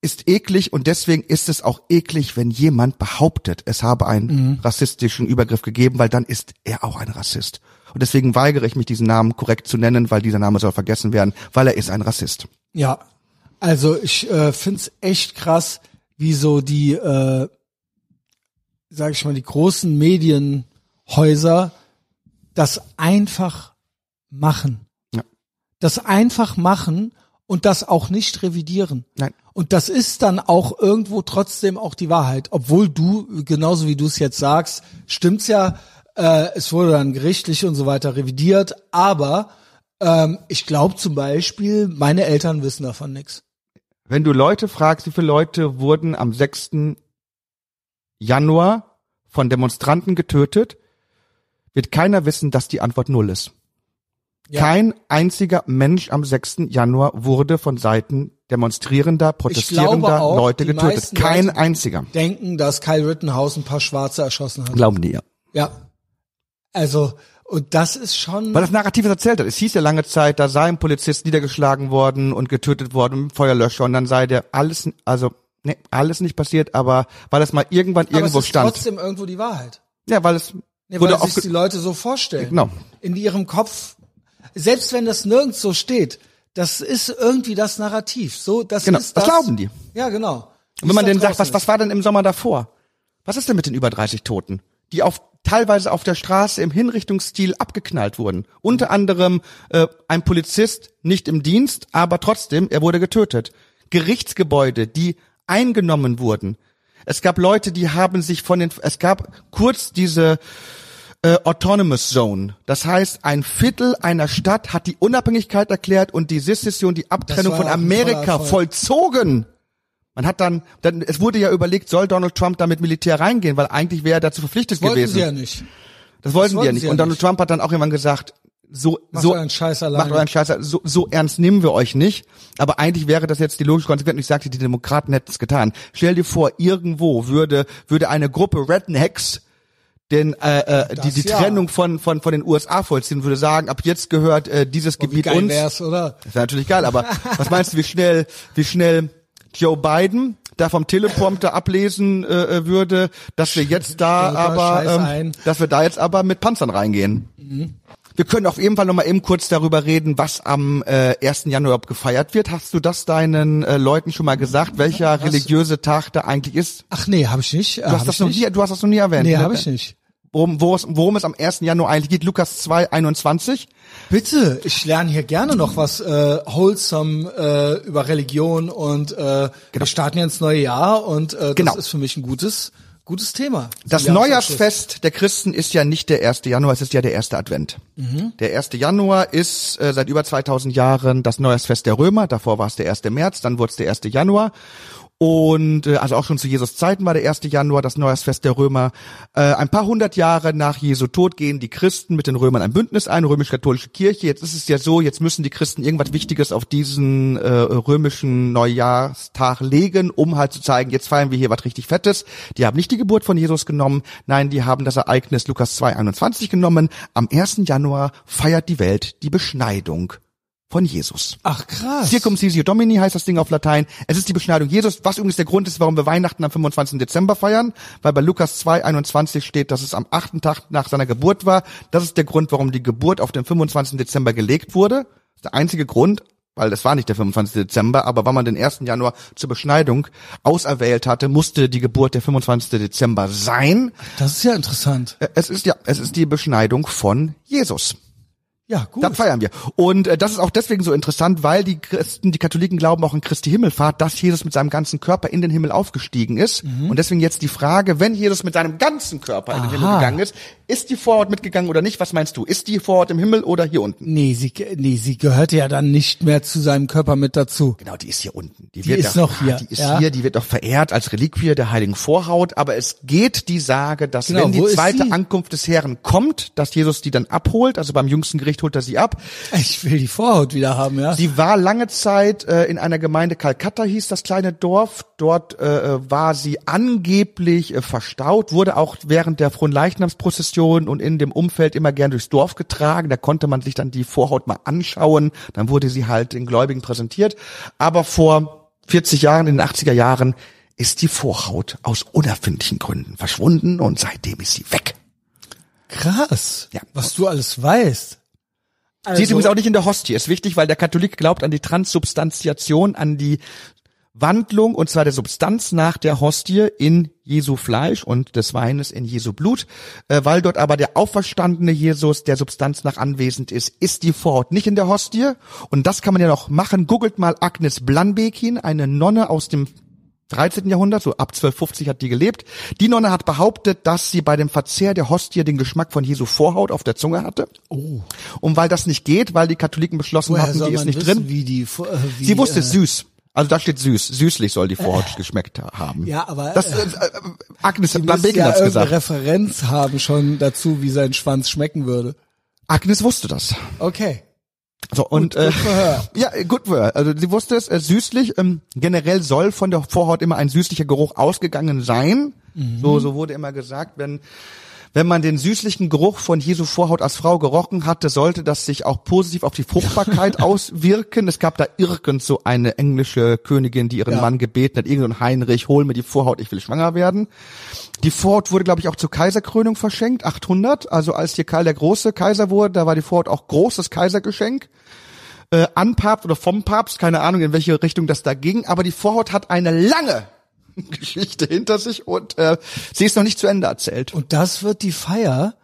B: ist eklig und deswegen ist es auch eklig, wenn jemand behauptet, es habe einen rassistischen Übergriff gegeben, weil dann ist er auch ein Rassist. Und deswegen weigere ich mich, diesen Namen korrekt zu nennen, weil dieser Name soll vergessen werden, weil er ist ein Rassist.
A: Ja, also ich äh, find's echt krass, wie so die, äh, sag ich mal, die großen Medienhäuser das einfach machen.
B: Ja.
A: Das einfach machen und das auch nicht revidieren.
B: Nein.
A: Und das ist dann auch irgendwo trotzdem auch die Wahrheit. Obwohl du, genauso wie du es jetzt sagst, stimmt's ja, äh, es wurde dann gerichtlich und so weiter revidiert, aber ähm, ich glaube zum Beispiel, meine Eltern wissen davon nichts.
B: Wenn du Leute fragst, wie viele Leute wurden am 6. Januar von Demonstranten getötet, wird keiner wissen, dass die Antwort null ist.
A: Ja.
B: Kein einziger Mensch am 6. Januar wurde von Seiten demonstrierender, protestierender
A: auch,
B: Leute getötet. Kein
A: Leute-
B: einziger.
A: Denken, dass Kyle Rittenhouse ein paar Schwarze erschossen hat.
B: Glauben die ja.
A: Ja. Also, und das ist schon.
B: Weil das Narrativ es erzählt hat. Es hieß ja lange Zeit, da sei ein Polizist niedergeschlagen worden und getötet worden mit Feuerlöscher und dann sei der alles, also, ne, alles nicht passiert, aber weil es mal irgendwann
A: aber
B: irgendwo
A: es ist
B: stand.
A: trotzdem irgendwo die Wahrheit.
B: Ja, weil es
A: Nee,
B: wurde
A: weil sich die Leute so vorstellen.
B: Genau.
A: In ihrem Kopf, selbst wenn das nirgends so steht, das ist irgendwie das Narrativ. So, das
B: Genau,
A: ist
B: das
A: das.
B: glauben die.
A: Ja, genau.
B: Und wenn man denn sagt, was, was war denn im Sommer davor? Was ist denn mit den über 30 Toten, die auf teilweise auf der Straße im Hinrichtungsstil abgeknallt wurden? Unter anderem äh, ein Polizist nicht im Dienst, aber trotzdem, er wurde getötet. Gerichtsgebäude, die eingenommen wurden. Es gab Leute, die haben sich von den, es gab kurz diese äh, Autonomous Zone. Das heißt, ein Viertel einer Stadt hat die Unabhängigkeit erklärt und die Sezession, die Abtrennung von Amerika vollzogen. Man hat dann, dann, es wurde ja überlegt, soll Donald Trump da mit Militär reingehen, weil eigentlich wäre er dazu verpflichtet
A: Wollten
B: gewesen.
A: sie ja nicht.
B: das wollten
A: wollten
B: die ja nicht.
A: sie
B: Und Donald
A: nicht.
B: Trump hat dann auch irgendwann gesagt, so,
A: Macht
B: so,
A: euren Scheiß alleine.
B: macht euren Scheiß, so, so ernst nehmen wir euch nicht. Aber eigentlich wäre das jetzt die logische Konsequenz. Und Ich sagte, die Demokraten hätten es getan. Stell dir vor, irgendwo würde, würde eine Gruppe Rednecks den äh, äh, die, die
A: ja.
B: Trennung von von von den USA vollziehen würde sagen, ab jetzt gehört äh, dieses
A: Wie
B: Gebiet
A: geil
B: uns.
A: wär's, oder?
B: Das wäre natürlich geil, aber was meinst du, wie schnell, wie schnell Joe Biden da vom Teleprompter ablesen äh, äh, würde, dass wir jetzt da aber, ähm, dass wir da jetzt aber mit Panzern reingehen. Wir können auf jeden Fall noch mal eben kurz darüber reden, was am äh, 1. Januar gefeiert wird. Hast du das deinen äh, Leuten schon mal gesagt, welcher religiöse Tag da eigentlich ist?
A: Ach nee, habe ich nicht.
B: Du hast, das noch nie, du hast das noch nie erwähnt.
A: Nee,
B: ne?
A: habe ich nicht.
B: Worum, worum, es- worum es am 1. Januar eigentlich geht, Lukas 2, 21.
A: Bitte, ich lerne hier gerne noch was äh, wholesome äh, über Religion und äh, wir starten ja ins neue Jahr und äh,
B: Genau.
A: das ist für mich ein gutes gutes Thema.
B: Das. Neujahrsfest der Christen ist ja nicht der 1. Januar, es ist ja der erste Advent. Der 1. Januar ist äh, seit über 2000 Jahren das Neujahrsfest der Römer, davor war es der 1. März, dann wurde es der 1. Januar. Und äh, also auch schon zu Jesus Zeiten war der 1. Januar das Neujahrsfest der Römer. Äh, ein paar hundert Jahre nach Jesu Tod gehen die Christen mit den Römern ein Bündnis ein, römisch-katholische Kirche. Jetzt ist es ja so, jetzt müssen die Christen irgendwas Wichtiges auf diesen äh, römischen Neujahrstag legen, um halt zu zeigen, jetzt feiern wir hier was richtig Fettes. Die haben nicht die Geburt von Jesus genommen, nein, die haben das Ereignis Lukas 2,21 genommen. Am 1. Januar feiert die Welt die Beschneidung von Jesus.
A: Ach krass.
B: Circumcisio Domini heißt das Ding auf Latein. Es ist die Beschneidung Jesus, was übrigens der Grund ist, warum wir Weihnachten am 25. Dezember feiern, weil bei Lukas 2, 21 steht, dass es am achten Tag nach seiner Geburt war. Das ist der Grund, warum die Geburt auf den 25. Dezember gelegt wurde. Der einzige Grund, weil das war nicht der 25. Dezember, aber weil man den 1. Januar zur Beschneidung auserwählt hatte, musste die Geburt der 25. Dezember sein.
A: Das ist ja interessant.
B: Äh, Es ist ja, es ist die Beschneidung von Jesus.
A: Ja, gut.
B: Da feiern wir. Und äh, das ist auch deswegen so interessant, weil die Christen, die Katholiken glauben auch in Christi Himmelfahrt, dass Jesus mit seinem ganzen Körper in den Himmel aufgestiegen ist. Und deswegen jetzt die Frage, wenn Jesus mit seinem ganzen Körper in den Himmel
A: Aha.
B: gegangen ist, ist die Vorhaut mitgegangen oder nicht? Was meinst du? Ist die Vorhaut im Himmel oder hier unten?
A: Nee, sie, nee, sie gehörte ja dann nicht mehr zu seinem Körper mit dazu.
B: Genau, die ist hier unten. Die,
A: ist
B: auch-
A: noch hier,
B: Die ist
A: ja.
B: hier, die wird auch verehrt als Reliquie der heiligen Vorhaut. Aber es geht die Sage, dass
A: Genau,
B: wenn die zweite? Ankunft des Herrn kommt, dass Jesus die dann abholt. Also beim jüngsten Gericht holt er sie ab.
A: Ich will die Vorhaut wieder haben, ja.
B: Sie war lange Zeit äh, in einer Gemeinde Kalkutta, hieß das kleine Dorf. Dort äh, war sie angeblich äh, verstaut, wurde auch während der Fronleichnamsprozession und in dem Umfeld immer gern durchs Dorf getragen. Da konnte man sich dann die Vorhaut mal anschauen. Dann wurde sie halt den Gläubigen präsentiert. Aber vor 40 Jahren, in den 80er Jahren, ist die Vorhaut aus unerfindlichen Gründen verschwunden und seitdem ist sie weg.
A: Krass.
B: Ja.
A: Was du alles weißt. Also,
B: Sie ist übrigens auch nicht in der Hostie. Ist wichtig, weil der Katholik glaubt an die Transsubstantiation, an die Wandlung, und zwar der Substanz nach der Hostie in Jesu Fleisch und des Weines in Jesu Blut. Äh, weil dort aber der auferstandene Jesus der Substanz nach anwesend ist, ist die Vorhaut nicht in der Hostie. Und das kann man ja noch machen. Googelt mal Agnes Blanbekin, eine Nonne aus dem 13. Jahrhundert, so ab 1250 hat die gelebt. Die Nonne hat behauptet, dass sie bei dem Verzehr der Hostie den Geschmack von Jesu Vorhaut auf der Zunge hatte.
A: oh,
B: Und weil das nicht geht, weil die Katholiken beschlossen
A: woher
B: hatten, die ist nicht
A: wissen,
B: drin.
A: wie die, äh, wie,
B: Sie wusste
A: äh,
B: süß. Also da steht süß. Süßlich soll die Vorhaut geschmeckt haben.
A: Ja, aber,
B: das, äh, äh, Agnes
A: Sie müsste
B: Blanbekin
A: ja
B: hat's gesagt.
A: Referenz haben schon dazu, wie sein Schwanz schmecken würde.
B: Agnes wusste das.
A: Okay.
B: So und
A: gut
B: äh, ja, gut für her. Also sie wusste es äh, süßlich. Ähm, generell soll von der Vorhaut immer ein süßlicher Geruch ausgegangen sein.
A: Mhm.
B: So so wurde immer gesagt, wenn wenn man den süßlichen Geruch von Jesu Vorhaut als Frau gerochen hatte, sollte das sich auch positiv auf die Fruchtbarkeit auswirken. Es gab da irgend so eine englische Königin, die ihren
A: Ja.
B: Mann gebeten hat, irgendein Heinrich, hol mir die Vorhaut, ich will schwanger werden. Die Vorhaut wurde, glaube ich, auch zur Kaiserkrönung verschenkt, 800. Also als hier Karl der Große Kaiser wurde, da war die Vorhaut auch großes Kaisergeschenk äh, an Papst oder vom Papst, keine Ahnung, in welche Richtung das da ging, aber die Vorhaut hat eine lange Geschichte hinter sich und äh, sie ist noch nicht zu Ende erzählt.
A: Und das wird die Feier.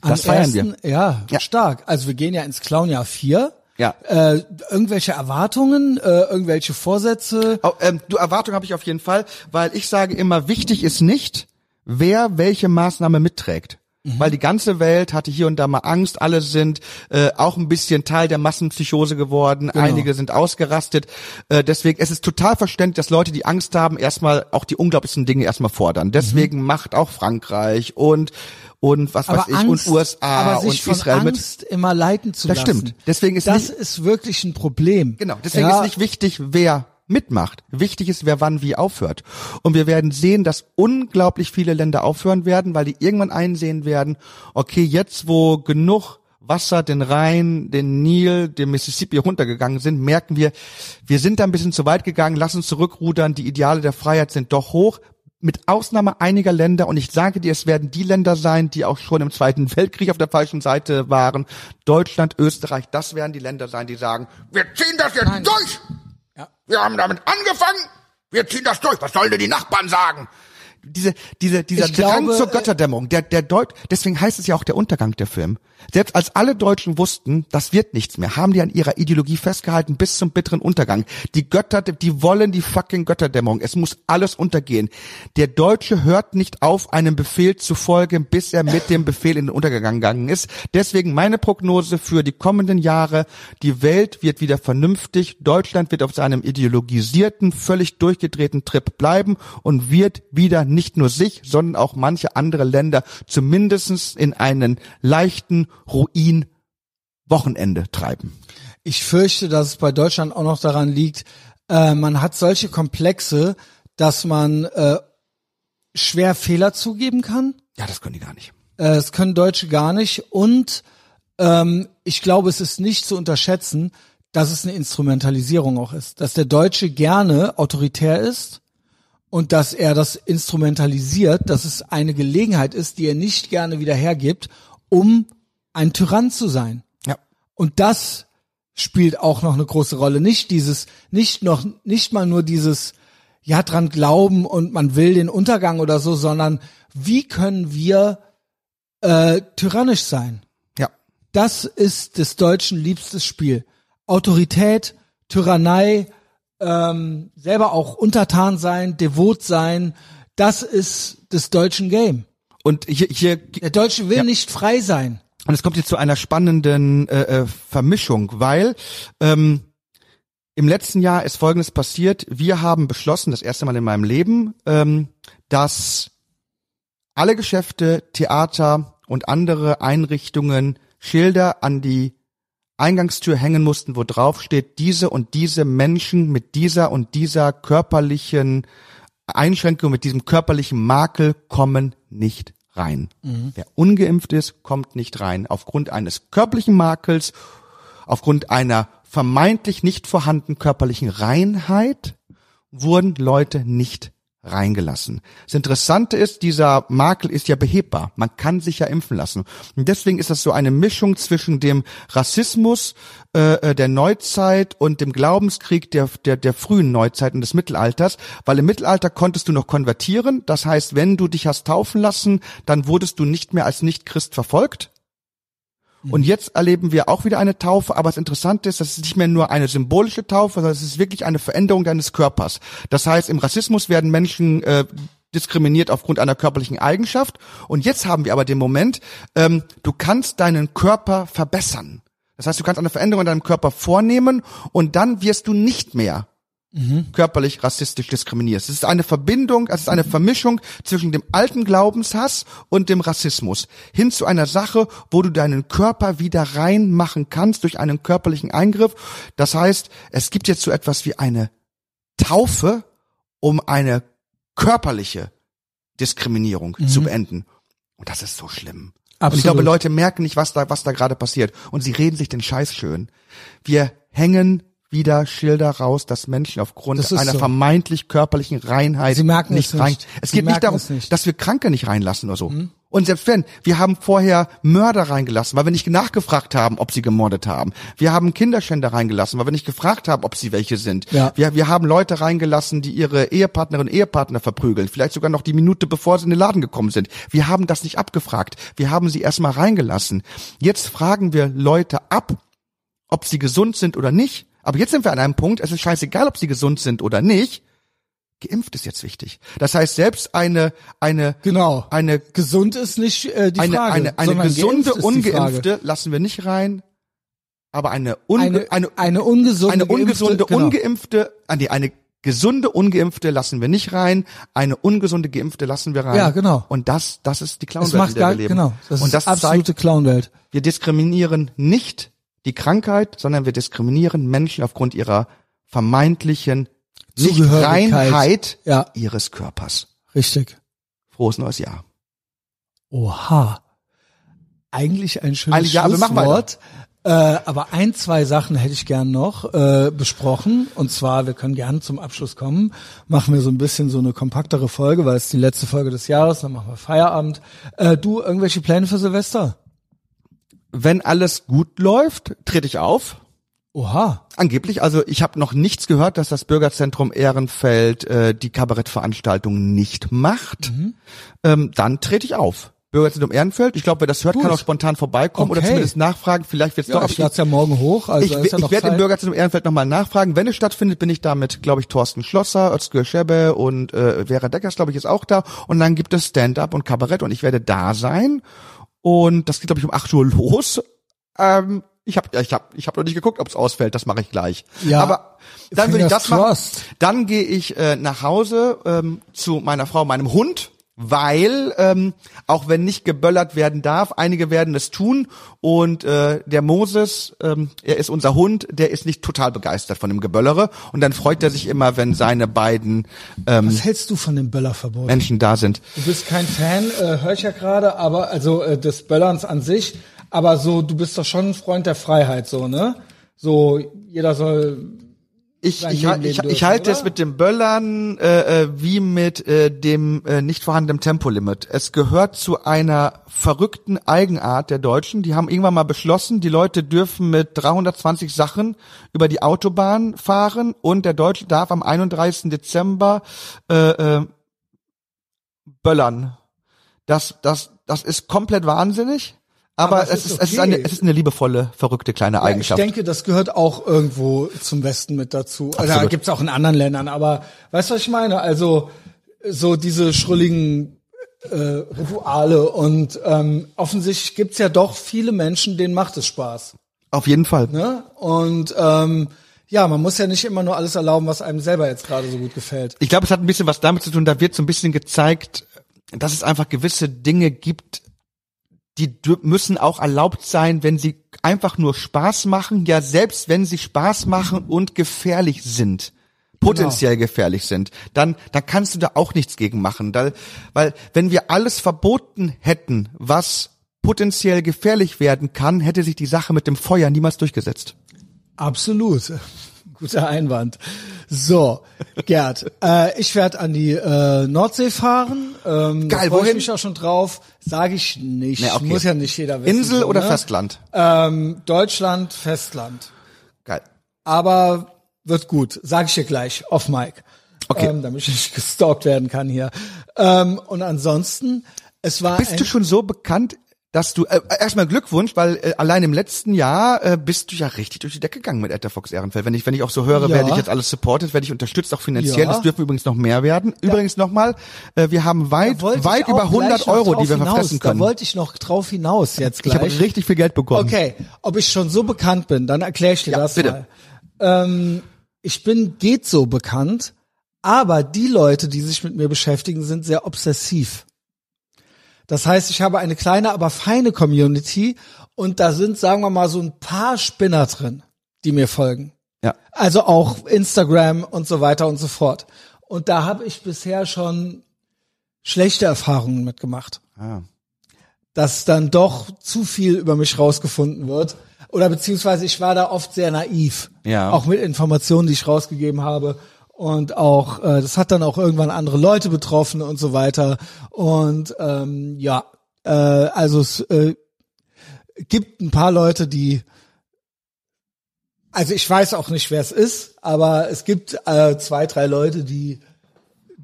A: am
B: Das feiern wir.
A: ersten- Ja,
B: Ja.
A: stark. Also wir gehen ja ins Clownjahr 4.
B: Ja.
A: Äh, irgendwelche Erwartungen, äh, irgendwelche Vorsätze.
B: Oh, ähm, du Erwartung habe ich auf jeden Fall, weil ich sage immer, wichtig ist nicht, wer welche Maßnahme mitträgt. Weil die ganze Welt hatte hier und da mal Angst, alle sind äh, auch ein bisschen Teil der Massenpsychose geworden, einige sind ausgerastet. Äh, deswegen, es ist total verständlich, dass Leute, die Angst haben, erstmal auch die unglaublichsten Dinge erstmal fordern. Deswegen macht auch Frankreich und und was weiß
A: Aber
B: ich
A: Angst,
B: und USA
A: aber
B: und
A: sich von
B: Israel mit.
A: Angst immer leiten zu
B: Das
A: lassen.
B: stimmt. Deswegen ist
A: das
B: nicht-
A: ist wirklich ein Problem.
B: Genau, deswegen
A: ja,
B: ist nicht wichtig, wer mitmacht. Wichtig ist, wer wann wie aufhört. Und wir werden sehen, dass unglaublich viele Länder aufhören werden, weil die irgendwann einsehen werden, okay, jetzt wo genug Wasser den Rhein, den Nil, den Mississippi runtergegangen sind, merken wir, wir sind da ein bisschen zu weit gegangen, lass uns zurückrudern, die Ideale der Freiheit sind doch hoch. Mit Ausnahme einiger Länder, und ich sage dir, es werden die Länder sein, die auch schon im Zweiten Weltkrieg auf der falschen Seite waren, Deutschland, Österreich, das werden die Länder sein, die sagen, wir ziehen das jetzt durch!
A: Ja.
B: Wir haben damit angefangen. Wir ziehen das durch. Was sollen denn die Nachbarn sagen? diese, diese, dieser
A: Ich
B: Drang
A: glaube,
B: zur
A: äh,
B: Götterdämmerung, der, der Deut, deswegen heißt es ja auch der Untergang der Film. Selbst als alle Deutschen wussten, das wird nichts mehr, haben die an ihrer Ideologie festgehalten bis zum bitteren Untergang. Die Götter, die wollen die fucking Götterdämmerung. Es muss alles untergehen. Der Deutsche hört nicht auf, einem Befehl zu folgen, bis er mit dem Befehl in den Untergang gegangen ist. Deswegen meine Prognose für die kommenden Jahre. Die Welt wird wieder vernünftig. Deutschland wird auf seinem ideologisierten, völlig durchgedrehten Trip bleiben und wird wieder nicht nur sich, sondern auch manche andere Länder zumindestens in einen leichten Ruin Wochenende treiben.
A: Ich fürchte, dass es bei Deutschland auch noch daran liegt, äh, man hat solche Komplexe, dass man äh, schwer Fehler zugeben kann.
B: Ja, das können die gar nicht.
A: Äh, Das können Deutsche gar nicht. Und ähm, ich glaube, es ist nicht zu unterschätzen, dass es eine Instrumentalisierung auch ist. Dass der Deutsche gerne autoritär ist und dass er das instrumentalisiert, dass es eine Gelegenheit ist, die er nicht gerne wieder hergibt, um ein Tyrann zu sein.
B: Ja.
A: Und das spielt auch noch eine große Rolle. Nicht dieses, nicht noch, nicht mal nur dieses, ja, dran glauben und man will den Untergang oder so, sondern wie können wir äh, tyrannisch sein?
B: Ja.
A: Das ist des Deutschen liebstes Spiel. Autorität, Tyrannei, ähm, selber auch untertan sein, devot sein, das ist des deutschen Game.
B: Und hier, hier
A: Der Deutsche will
B: Ja.
A: nicht frei sein.
B: Und es kommt jetzt zu einer spannenden äh, äh, Vermischung, weil ähm, im letzten Jahr ist Folgendes passiert. Wir haben beschlossen, das erste Mal in meinem Leben, ähm, dass alle Geschäfte, Theater und andere Einrichtungen Schilder an die Eingangstür hängen mussten, wo drauf steht, diese und diese Menschen mit dieser und dieser körperlichen Einschränkung, mit diesem körperlichen Makel kommen nicht rein. Wer ungeimpft ist, kommt nicht rein. Aufgrund eines körperlichen Makels, aufgrund einer vermeintlich nicht vorhandenen körperlichen Reinheit wurden Leute nicht reingelassen. Das Interessante ist, dieser Makel ist ja behebbar. Man kann sich ja impfen lassen. Und deswegen ist das so eine Mischung zwischen dem Rassismus äh, äh, der Neuzeit und dem Glaubenskrieg der, der, der frühen Neuzeit und des Mittelalters. Weil im Mittelalter konntest du noch konvertieren. Das heißt, wenn du dich hast taufen lassen, dann wurdest du nicht mehr als Nicht-Christ verfolgt. Und jetzt erleben wir auch wieder eine Taufe, aber das Interessante ist, das ist nicht mehr nur eine symbolische Taufe, sondern es ist wirklich eine Veränderung deines Körpers. Das heißt, im Rassismus werden Menschen äh, diskriminiert aufgrund einer körperlichen Eigenschaft. Und jetzt haben wir aber den Moment, ähm, du kannst deinen Körper verbessern. Das heißt, du kannst eine Veränderung in deinem Körper vornehmen und dann wirst du nicht mehr körperlich rassistisch diskriminierst. Es ist eine Verbindung, es ist eine Vermischung zwischen dem alten Glaubenshass und dem Rassismus hin zu einer Sache, wo du deinen Körper wieder reinmachen kannst durch einen körperlichen Eingriff. Das heißt, es gibt jetzt so etwas wie eine Taufe, um eine körperliche Diskriminierung zu beenden. Und das ist so schlimm. Und
A: Absolut.
B: ich glaube, Leute merken nicht, was da, was da gerade passiert. Und sie reden sich den Scheiß schön. Wir hängen wieder Schilder raus, dass Menschen aufgrund einer
A: so.
B: vermeintlich körperlichen Reinheit
A: Sie merken
B: nicht
A: es
B: rein.
A: nicht.
B: Es
A: Sie
B: geht nicht darum,
A: nicht.
B: Dass wir Kranke nicht reinlassen oder so. Und selbst wenn, wir haben vorher Mörder reingelassen, weil wir nicht nachgefragt haben, ob sie gemordet haben. Wir haben Kinderschänder reingelassen, weil wir nicht gefragt haben, ob sie welche sind.
A: Ja.
B: Wir, wir haben Leute reingelassen, die ihre Ehepartnerinnen und Ehepartner verprügeln, vielleicht sogar noch die Minute bevor sie in den Laden gekommen sind. Wir haben das nicht abgefragt. Wir haben sie erstmal reingelassen. Jetzt fragen wir Leute ab, ob sie gesund sind oder nicht. Aber jetzt sind wir an einem Punkt, es ist scheißegal, ob sie gesund sind oder nicht. Geimpft ist jetzt wichtig. Das heißt, selbst eine, eine,
A: Genau.
B: eine,
A: Gesund ist nicht äh, die
B: eine,
A: Frage.
B: eine, eine
A: sondern
B: gesunde,
A: die
B: ungeimpfte lassen wir nicht rein. Aber eine, unge,
A: Eine,
B: eine,
A: eine ungesunde,
B: eine ungesunde,
A: Geimpfte, genau.
B: ungeimpfte, ah, nee, eine gesunde, ungeimpfte lassen wir nicht rein. Eine ungesunde, geimpfte lassen wir rein.
A: Ja, genau.
B: Und das, das ist die
A: Das
B: Clownwelt,
A: macht
B: in der wir leben.
A: genau. Das
B: Und
A: ist
B: das zeigt,
A: absolute Clownwelt.
B: wir diskriminieren nicht die Krankheit, sondern wir diskriminieren Menschen aufgrund ihrer vermeintlichen
A: Zugehörigkeit.
B: Nichtreinheit
A: Ja.
B: ihres Körpers.
A: Richtig.
B: Frohes neues Jahr.
A: Oha. Eigentlich ein schönes
B: Eigentlich, ja,
A: Schlusswort. Äh, aber ein, zwei Sachen hätte ich gern noch äh, besprochen. Und zwar, wir können gern zum Abschluss kommen. Machen wir so ein bisschen so eine kompaktere Folge, weil es die letzte Folge des Jahres, dann machen wir Feierabend. Äh, du, irgendwelche Pläne für Silvester?
B: Wenn alles gut läuft, trete ich auf.
A: Oha.
B: Angeblich, also ich habe noch nichts gehört, dass das Bürgerzentrum Ehrenfeld äh, die Kabarettveranstaltung nicht macht.
A: Mhm.
B: Ähm, dann trete ich auf. Bürgerzentrum Ehrenfeld. Ich glaube, wer das hört,
A: Gut.
B: kann auch spontan vorbeikommen oder
A: Okay.
B: zumindest nachfragen. Vielleicht wird's
A: Ja,
B: doch.
A: ich lade ja morgen hoch. Also
B: ich
A: ist ja
B: ich werde im. Bürgerzentrum Ehrenfeld nochmal nachfragen. Wenn es stattfindet, bin ich da mit, glaube ich, Thorsten Schlosser, Özgür Schebbe und äh, Vera Deckers, glaube ich, ist auch da. Und dann gibt es Stand-up und Kabarett und ich werde da sein. Und das geht, glaube ich, um 8 Uhr los. Ähm, ich habe ich hab, ich hab noch nicht geguckt, ob es ausfällt. Das mache ich gleich.
A: Ja,
B: Aber dann würde ich das machen.
A: crossed.
B: Dann gehe ich äh, nach Hause ähm, zu meiner Frau, meinem Hund, weil ähm, auch wenn nicht geböllert werden darf, einige werden es tun und äh, der Moses, ähm, er ist unser Hund, der ist nicht total begeistert von dem Geböllere und dann freut er sich immer, wenn seine beiden ähm,
A: Was hältst du von dem Böllerverbot?
B: Menschen da sind.
A: Du bist kein Fan, äh, höre ich ja gerade, aber also äh, des Böllerns an sich, aber so, du bist doch schon ein Freund der Freiheit, so, ne? So, jeder soll.
B: Ich, ich, ich,
A: dürfen,
B: ich halte
A: oder?
B: es mit dem Böllern äh, äh, wie mit äh, dem äh, nicht vorhandenen Tempolimit. Es gehört zu einer verrückten Eigenart der Deutschen. Die haben irgendwann mal beschlossen, die Leute dürfen mit 320 Sachen über die Autobahn fahren und der Deutsche darf am 31. Dezember äh, äh, böllern. Das, das, das ist komplett wahnsinnig. Aber,
A: Aber es ist
B: ist, es, ist
A: okay.
B: eine, es ist eine liebevolle, verrückte kleine
A: Ja,
B: Eigenschaft.
A: Ich denke, das gehört auch irgendwo zum Westen mit dazu. Also, da
B: Absolut.
A: gibt's auch in anderen Ländern, aber weißt du, was ich meine? Also so diese schrulligen äh, Rituale und ähm, offensichtlich gibt's ja doch viele Menschen, denen macht es Spaß.
B: Auf jeden Fall.
A: Ne? Und ähm, ja, man muss ja nicht immer nur alles erlauben, was einem selber jetzt gerade so gut gefällt.
B: Ich glaube, es hat ein bisschen was damit zu tun, da wird so ein bisschen gezeigt, dass es einfach gewisse Dinge gibt, die müssen auch erlaubt sein, wenn sie einfach nur Spaß machen, ja selbst wenn sie Spaß machen und gefährlich sind, potenziell gefährlich sind, dann, dann kannst du da auch nichts gegen machen, da, weil wenn wir alles verboten hätten, was potenziell gefährlich werden kann, hätte sich die Sache mit dem Feuer niemals durchgesetzt.
A: Absolut. Guter Einwand. So, Gerd, äh, ich werde an die äh, Nordsee fahren. Ähm,
B: Geil,
A: da
B: wohin?
A: ich mich auch schon drauf. Sage ich nicht.
B: Nee, okay.
A: Muss ja nicht jeder wissen.
B: Insel
A: so,
B: oder
A: ne?
B: Festland?
A: Ähm, Deutschland, Festland.
B: Geil.
A: Aber wird gut. Sage ich dir gleich, off Mike.
B: Okay.
A: Ähm, damit ich nicht gestalkt werden kann hier. Ähm, und ansonsten, es war
B: Bist du schon so bekannt, dass du äh, erstmal Glückwunsch, weil äh, allein im letzten Jahr äh, bist du ja richtig durch die Decke gegangen mit Etherfox Ehrenfeld. Wenn ich wenn ich auch so höre,
A: Ja.
B: werde ich jetzt alles supportet, werde ich unterstützt auch finanziell.
A: Ja.
B: Das dürfen übrigens noch mehr werden. Übrigens nochmal, äh, wir haben weit
A: ich
B: weit über 100
A: gleich noch
B: Euro, die wir
A: hinaus.
B: verfressen können.
A: Da wollte ich noch drauf hinaus jetzt
B: ich
A: gleich.
B: habe richtig viel Geld bekommen.
A: Okay, ob ich schon so bekannt bin, dann erkläre ich dir
B: Ja,
A: das
B: bitte.
A: mal. Ähm, ich bin geht so bekannt, aber die Leute, die sich mit mir beschäftigen, sind sehr obsessiv. Das heißt, ich habe eine kleine, aber feine Community und da sind, sagen wir mal, so ein paar Spinner drin, die mir folgen.
B: Ja.
A: Also auch Instagram und so weiter und so fort. Und da habe ich bisher schon schlechte Erfahrungen mitgemacht
B: Ah.
A: dass dann doch zu viel über mich rausgefunden wird. Oder beziehungsweise ich war da oft sehr naiv.
B: Ja.
A: Auch mit Informationen, die ich rausgegeben habe. Und auch, äh, das hat dann auch irgendwann andere Leute betroffen und so weiter. Und ähm, ja, äh, also es äh, gibt ein paar Leute, die also ich weiß auch nicht, wer es ist, aber es gibt äh, zwei, drei Leute, die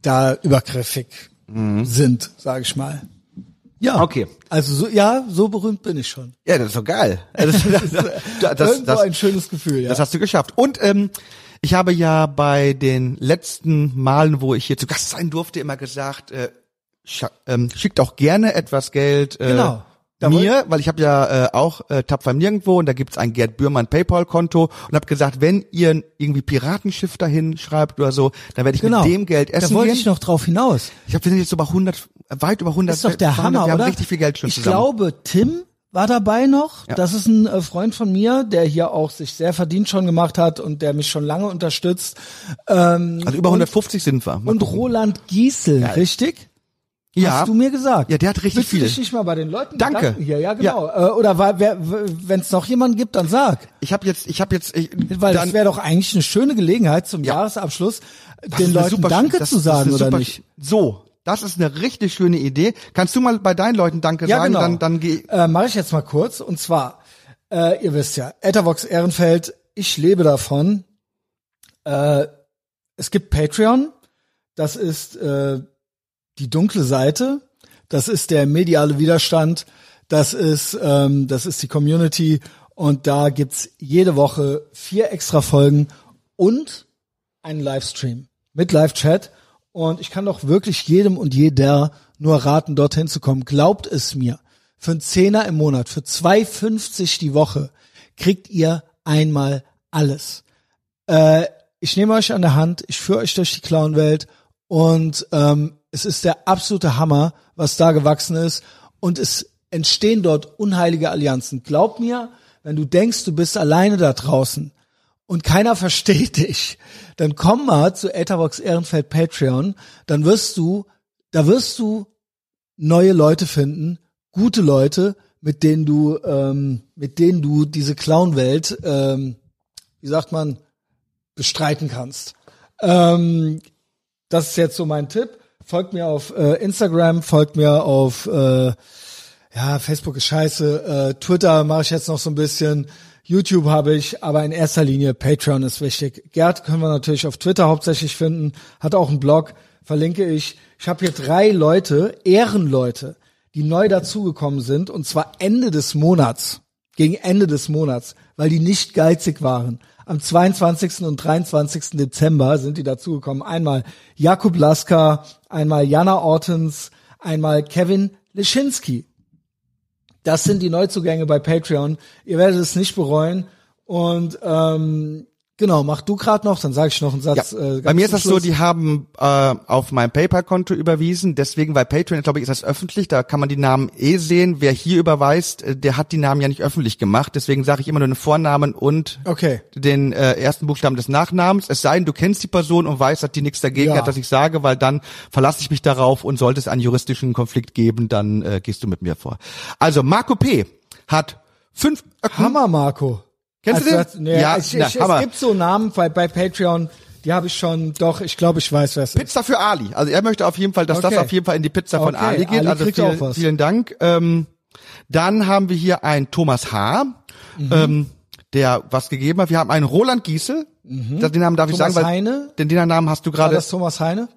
A: da übergriffig sind, sage ich mal. Ja.
B: Okay.
A: Also so, ja, so berühmt bin ich schon.
B: Ja, das ist doch geil. Das, das, das, das,
A: Irgendwo
B: das,
A: ein schönes Gefühl, ja.
B: Das hast du geschafft. Und ähm, ich habe ja bei den letzten Malen, wo ich hier zu Gast sein durfte, immer gesagt, äh, ähm, schickt auch gerne etwas Geld äh,
A: Genau.
B: Mir, weil ich habe ja äh, auch äh, Tapfer nirgendwo und da gibt's ein Gerd Bührmann PayPal-Konto und habe gesagt, wenn ihr irgendwie Piratenschiff dahin schreibt oder so, dann werde ich
A: genau.
B: mit dem Geld essen
A: Da wollte
B: gehen.
A: ich noch drauf hinaus.
B: ich habe wir sind jetzt bei 100, weit über 100.
A: Das ist doch der
B: 200,
A: Hammer,
B: Wir haben
A: oder?
B: richtig viel Geld schon
A: ich
B: zusammen.
A: glaube, Tim war dabei noch.
B: Ja.
A: Das ist ein äh, Freund von mir, der hier auch sich sehr verdient schon gemacht hat und der mich schon lange unterstützt. Ähm,
B: also über 150 sind wir. Mal
A: und
B: gucken.
A: Roland Giesel, richtig?
B: ja.
A: Hast du mir gesagt.
B: Ja, der hat richtig
A: Willst
B: viel.
A: Du dich nicht mal bei den Leuten
B: Danke.
A: bedanken Hier, ja, genau. Äh, oder wenn es noch jemanden gibt, dann sag.
B: Ich habe jetzt, ich habe jetzt, ich,
A: Weil
B: dann,
A: das wäre doch eigentlich eine schöne Gelegenheit zum
B: Ja.
A: Jahresabschluss, den Leuten
B: super-
A: Danke
B: das-
A: zu sagen oder nicht.
B: So, das ist eine richtig schöne Idee. Kannst du mal bei deinen Leuten Danke sagen? Dann, dann geh.
A: Äh, Mache ich jetzt mal kurz. Und zwar, äh, ihr wisst ja, Ethervox Ehrenfeld, ich lebe davon. Äh, es gibt Patreon, das ist äh, die dunkle Seite, das ist der mediale Widerstand, das ist ähm, das ist die Community und da gibt's jede Woche vier extra Folgen und einen Livestream mit Live-Chat und ich kann doch wirklich jedem und jeder nur raten, dorthin zu kommen. Glaubt es mir. Für einen Zehner im Monat, für 2,50 die Woche kriegt ihr einmal alles. Äh, ich nehme euch an der Hand, ich führe euch durch die Clownwelt und ähm, es ist der absolute Hammer, was da gewachsen ist und es entstehen dort unheilige Allianzen. Glaub mir, wenn du denkst, du bist alleine da draußen und keiner versteht dich, dann komm mal zu Etherbox Ehrenfeld Patreon, dann wirst du, da wirst du neue Leute finden, gute Leute, mit denen du, ähm, mit denen du diese Clownwelt, ähm, wie sagt man, bestreiten kannst. Ähm, das ist jetzt so mein Tipp. Folgt mir auf äh, Instagram, folgt mir auf äh, ja, Facebook ist scheiße, äh, Twitter mache ich jetzt noch so ein bisschen, YouTube habe ich, aber in erster Linie Patreon ist wichtig. Gerd können wir natürlich auf Twitter hauptsächlich finden, hat auch einen Blog, verlinke ich. Ich habe hier drei Leute, Ehrenleute, die neu dazugekommen sind, und zwar Ende des Monats, gegen Ende des Monats, weil die nicht geizig waren. Am 22. und 23. Dezember sind die dazugekommen. Einmal Jakub Laska, einmal Jana Ortens, einmal Kevin Leschinski. Das sind die Neuzugänge bei Patreon. Ihr werdet es nicht bereuen. Und ähm, Genau, mach du gerade noch, dann sage ich noch einen Satz.
B: Ja, äh, bei mir ist das Schluss. so, die haben äh, auf mein PayPal-Konto überwiesen, deswegen, weil Patreon, glaube ich, ist das öffentlich, da kann man die Namen eh sehen. Wer hier überweist, äh, der hat die Namen ja nicht öffentlich gemacht, deswegen sage ich immer nur den Vornamen und
A: okay.
B: den äh, ersten Buchstaben des Nachnamens. Es sei denn, du kennst die Person und weißt, dass die nichts dagegen ja. hat, dass ich sage, weil dann verlasse ich mich darauf und sollte es einen juristischen Konflikt geben, dann äh, gehst du mit mir vor. Also Marco P. hat fünf
A: Öcken. Hammer, Marco.
B: Kennst also, du den?
A: Das, nee, ja, ich, ich, na, es gibt so Namen bei, bei Patreon, die habe ich schon, doch, ich glaube, ich weiß, wer es
B: ist. Pizza für Ali. Also er möchte auf jeden Fall, dass okay. das auf jeden Fall in die Pizza von Ali geht. Ali also viel, vielen Dank. Ähm, dann haben wir hier einen Thomas H., mhm. ähm, der was gegeben hat. Wir haben einen Roland Giesel. Mhm. Den Namen darf Thomas ich sagen, weil
A: Heine.
B: Den, den Namen hast du gerade. War
A: das Thomas Heine?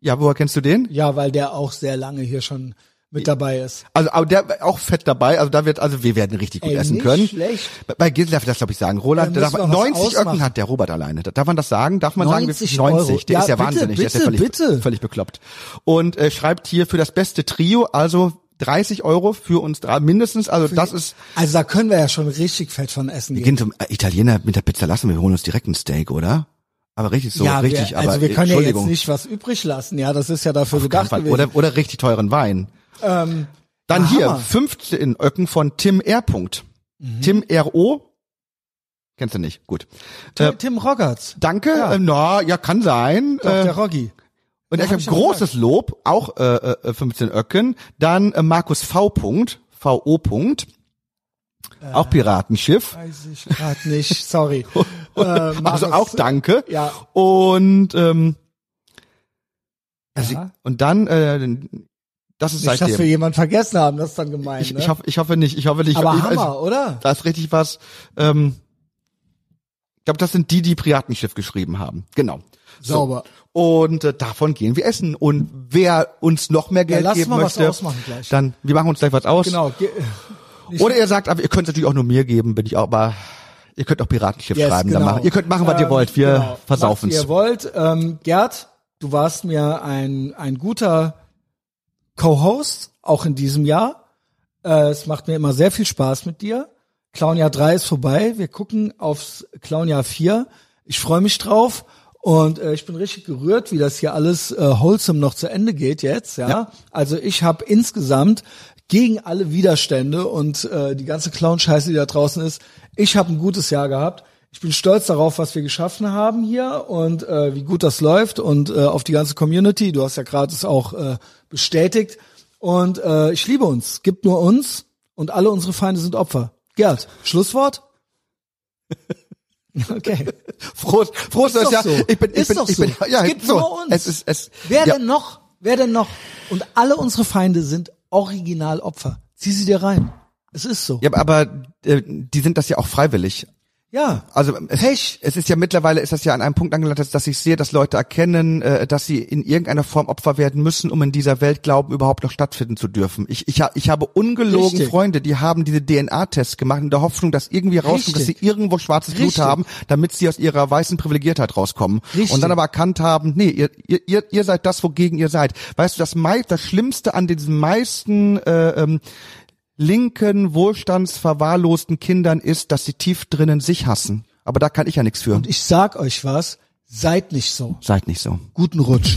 B: Ja, woher kennst du den?
A: Ja, weil der auch sehr lange hier schon mit dabei ist.
B: Also aber der auch fett dabei, also da wird also wir werden richtig gut
A: Ey,
B: essen
A: nicht
B: können.
A: Schlecht.
B: Bei Gisel darf ich das glaube ich sagen. Roland, darf,
A: müssen wir was
B: 90 Öcken hat der Robert alleine. Darf man das sagen? Darf man
A: 90
B: sagen, 90?
A: Euro.
B: Der
A: Ja,
B: ist ja
A: bitte,
B: wahnsinnig, der ist ja
A: bitte,
B: völlig,
A: bitte.
B: völlig bekloppt. Und äh, schreibt hier für das beste Trio, also 30 Euro für uns drei, mindestens, also das ist,
A: Also da können wir ja schon richtig fett von essen
B: wir
A: gehen.
B: zum äh, Italiener mit der Pizza lassen, wir holen uns direkt ein Steak, oder? Aber richtig so,
A: ja,
B: richtig,
A: wir,
B: aber
A: also wir können ja jetzt nicht was übrig lassen. Ja, das ist ja dafür
B: Auf
A: gedacht gewesen.
B: Oder, oder richtig teuren Wein.
A: Ähm,
B: Dann hier,
A: Hammer.
B: 15 Öcken von Tim R.
A: Mhm.
B: Tim R.O. Kennst du nicht, gut.
A: Tim,
B: Äh,
A: Tim Roggerts.
B: danke,
A: Ja.
B: äh, na, ja, kann sein.
A: Doch,
B: äh,
A: der Roggi.
B: und
A: Ja,
B: ich
A: hab
B: habe großes Lob, auch äh, äh, 15 Öcken. Dann äh, Markus V. Punkt, V.O. Punkt. auch Piratenschiff.
A: Weiß ich gerade nicht, sorry. äh,
B: Also auch danke.
A: Ja.
B: Und ähm, also,
A: Ja.
B: und dann äh, das ist
A: Nicht, dass wir
B: seitdem.
A: jemand vergessen haben, das ist dann gemein.
B: Ich,
A: ne?
B: ich, hoffe, ich hoffe nicht. Ich hoffe nicht.
A: Aber
B: ich,
A: Hammer, oder?
B: Da ist richtig was. Ähm, ich glaube, das sind die, die Piratenschiff geschrieben haben. Genau. So.
A: Sauber.
B: Und äh, davon gehen wir essen. Und wer uns noch mehr Geld
A: lass
B: geben
A: mal was
B: möchte, dann wir machen uns gleich was aus.
A: Genau. ge-
B: Oder ihr sagt, aber ihr könnt es natürlich auch nur mir geben, bin ich auch, aber ihr könnt auch Piratenschiff
A: Yes,
B: schreiben.
A: genau.
B: Dann machen. Ihr könnt machen, was ihr
A: Ähm,
B: wollt. Wir
A: genau.
B: versaufen
A: Macht, wie
B: es.
A: ihr wollt. Ähm, Gerd, du warst mir ein, ein guter Co-Host, auch in diesem Jahr. Äh, es macht mir immer sehr viel Spaß mit dir. Clownjahr 3 ist vorbei. Wir gucken aufs Clownjahr 4. Ich freue mich drauf. Und äh, ich bin richtig gerührt, wie das hier alles äh, wholesome noch zu Ende geht jetzt. Ja,
B: Ja.
A: also ich habe insgesamt gegen alle Widerstände und äh, die ganze Clown-Scheiße, die da draußen ist, ich habe ein gutes Jahr gehabt. Ich bin stolz darauf, was wir geschaffen haben hier und äh, wie gut das läuft und äh, auf die ganze Community. Du hast ja gerade es auch äh, bestätigt. Und äh, ich liebe uns. Gibt nur uns und alle unsere Feinde sind Opfer. Gerd, Schlusswort? Okay.
B: Frohes, frohes
A: Ist
B: neues Jahr.
A: so.
B: Ich bin, ich
A: Ist
B: bin,
A: doch
B: ich
A: so.
B: bin, ja,
A: Es gibt
B: so.
A: nur uns.
B: Es ist, es.
A: Wer
B: ja.
A: denn noch? Wer denn noch? Und alle unsere Feinde sind original Opfer. Zieh sie dir rein. Es ist so.
B: Ja, aber äh, die sind das ja auch freiwillig.
C: Ja.
B: Also es,
C: Pech.
B: es ist ja mittlerweile ist das ja an einem Punkt angelangt, dass, dass ich sehe, dass Leute erkennen, äh, dass sie in irgendeiner Form Opfer werden müssen, um in dieser Welt glauben, überhaupt noch stattfinden zu dürfen. Ich, ich, ha- ich habe ungelogen
C: Richtig.
B: Freunde, die haben diese DNA-Tests gemacht in der Hoffnung, dass irgendwie rauskommt, dass sie irgendwo schwarzes Blut
C: Richtig.
B: haben, damit sie aus ihrer weißen Privilegiertheit rauskommen.
C: Richtig.
B: Und dann aber erkannt haben, nee, ihr, ihr, ihr, ihr seid das, wogegen ihr seid. Weißt du, das, mei das Schlimmste an diesen meisten äh, ähm, linken, wohlstandsverwahrlosten Kindern ist, dass sie tief drinnen sich hassen. Aber da kann ich ja nichts für.
C: Und ich sag euch was, seid nicht so.
B: Seid nicht so.
C: Guten Rutsch.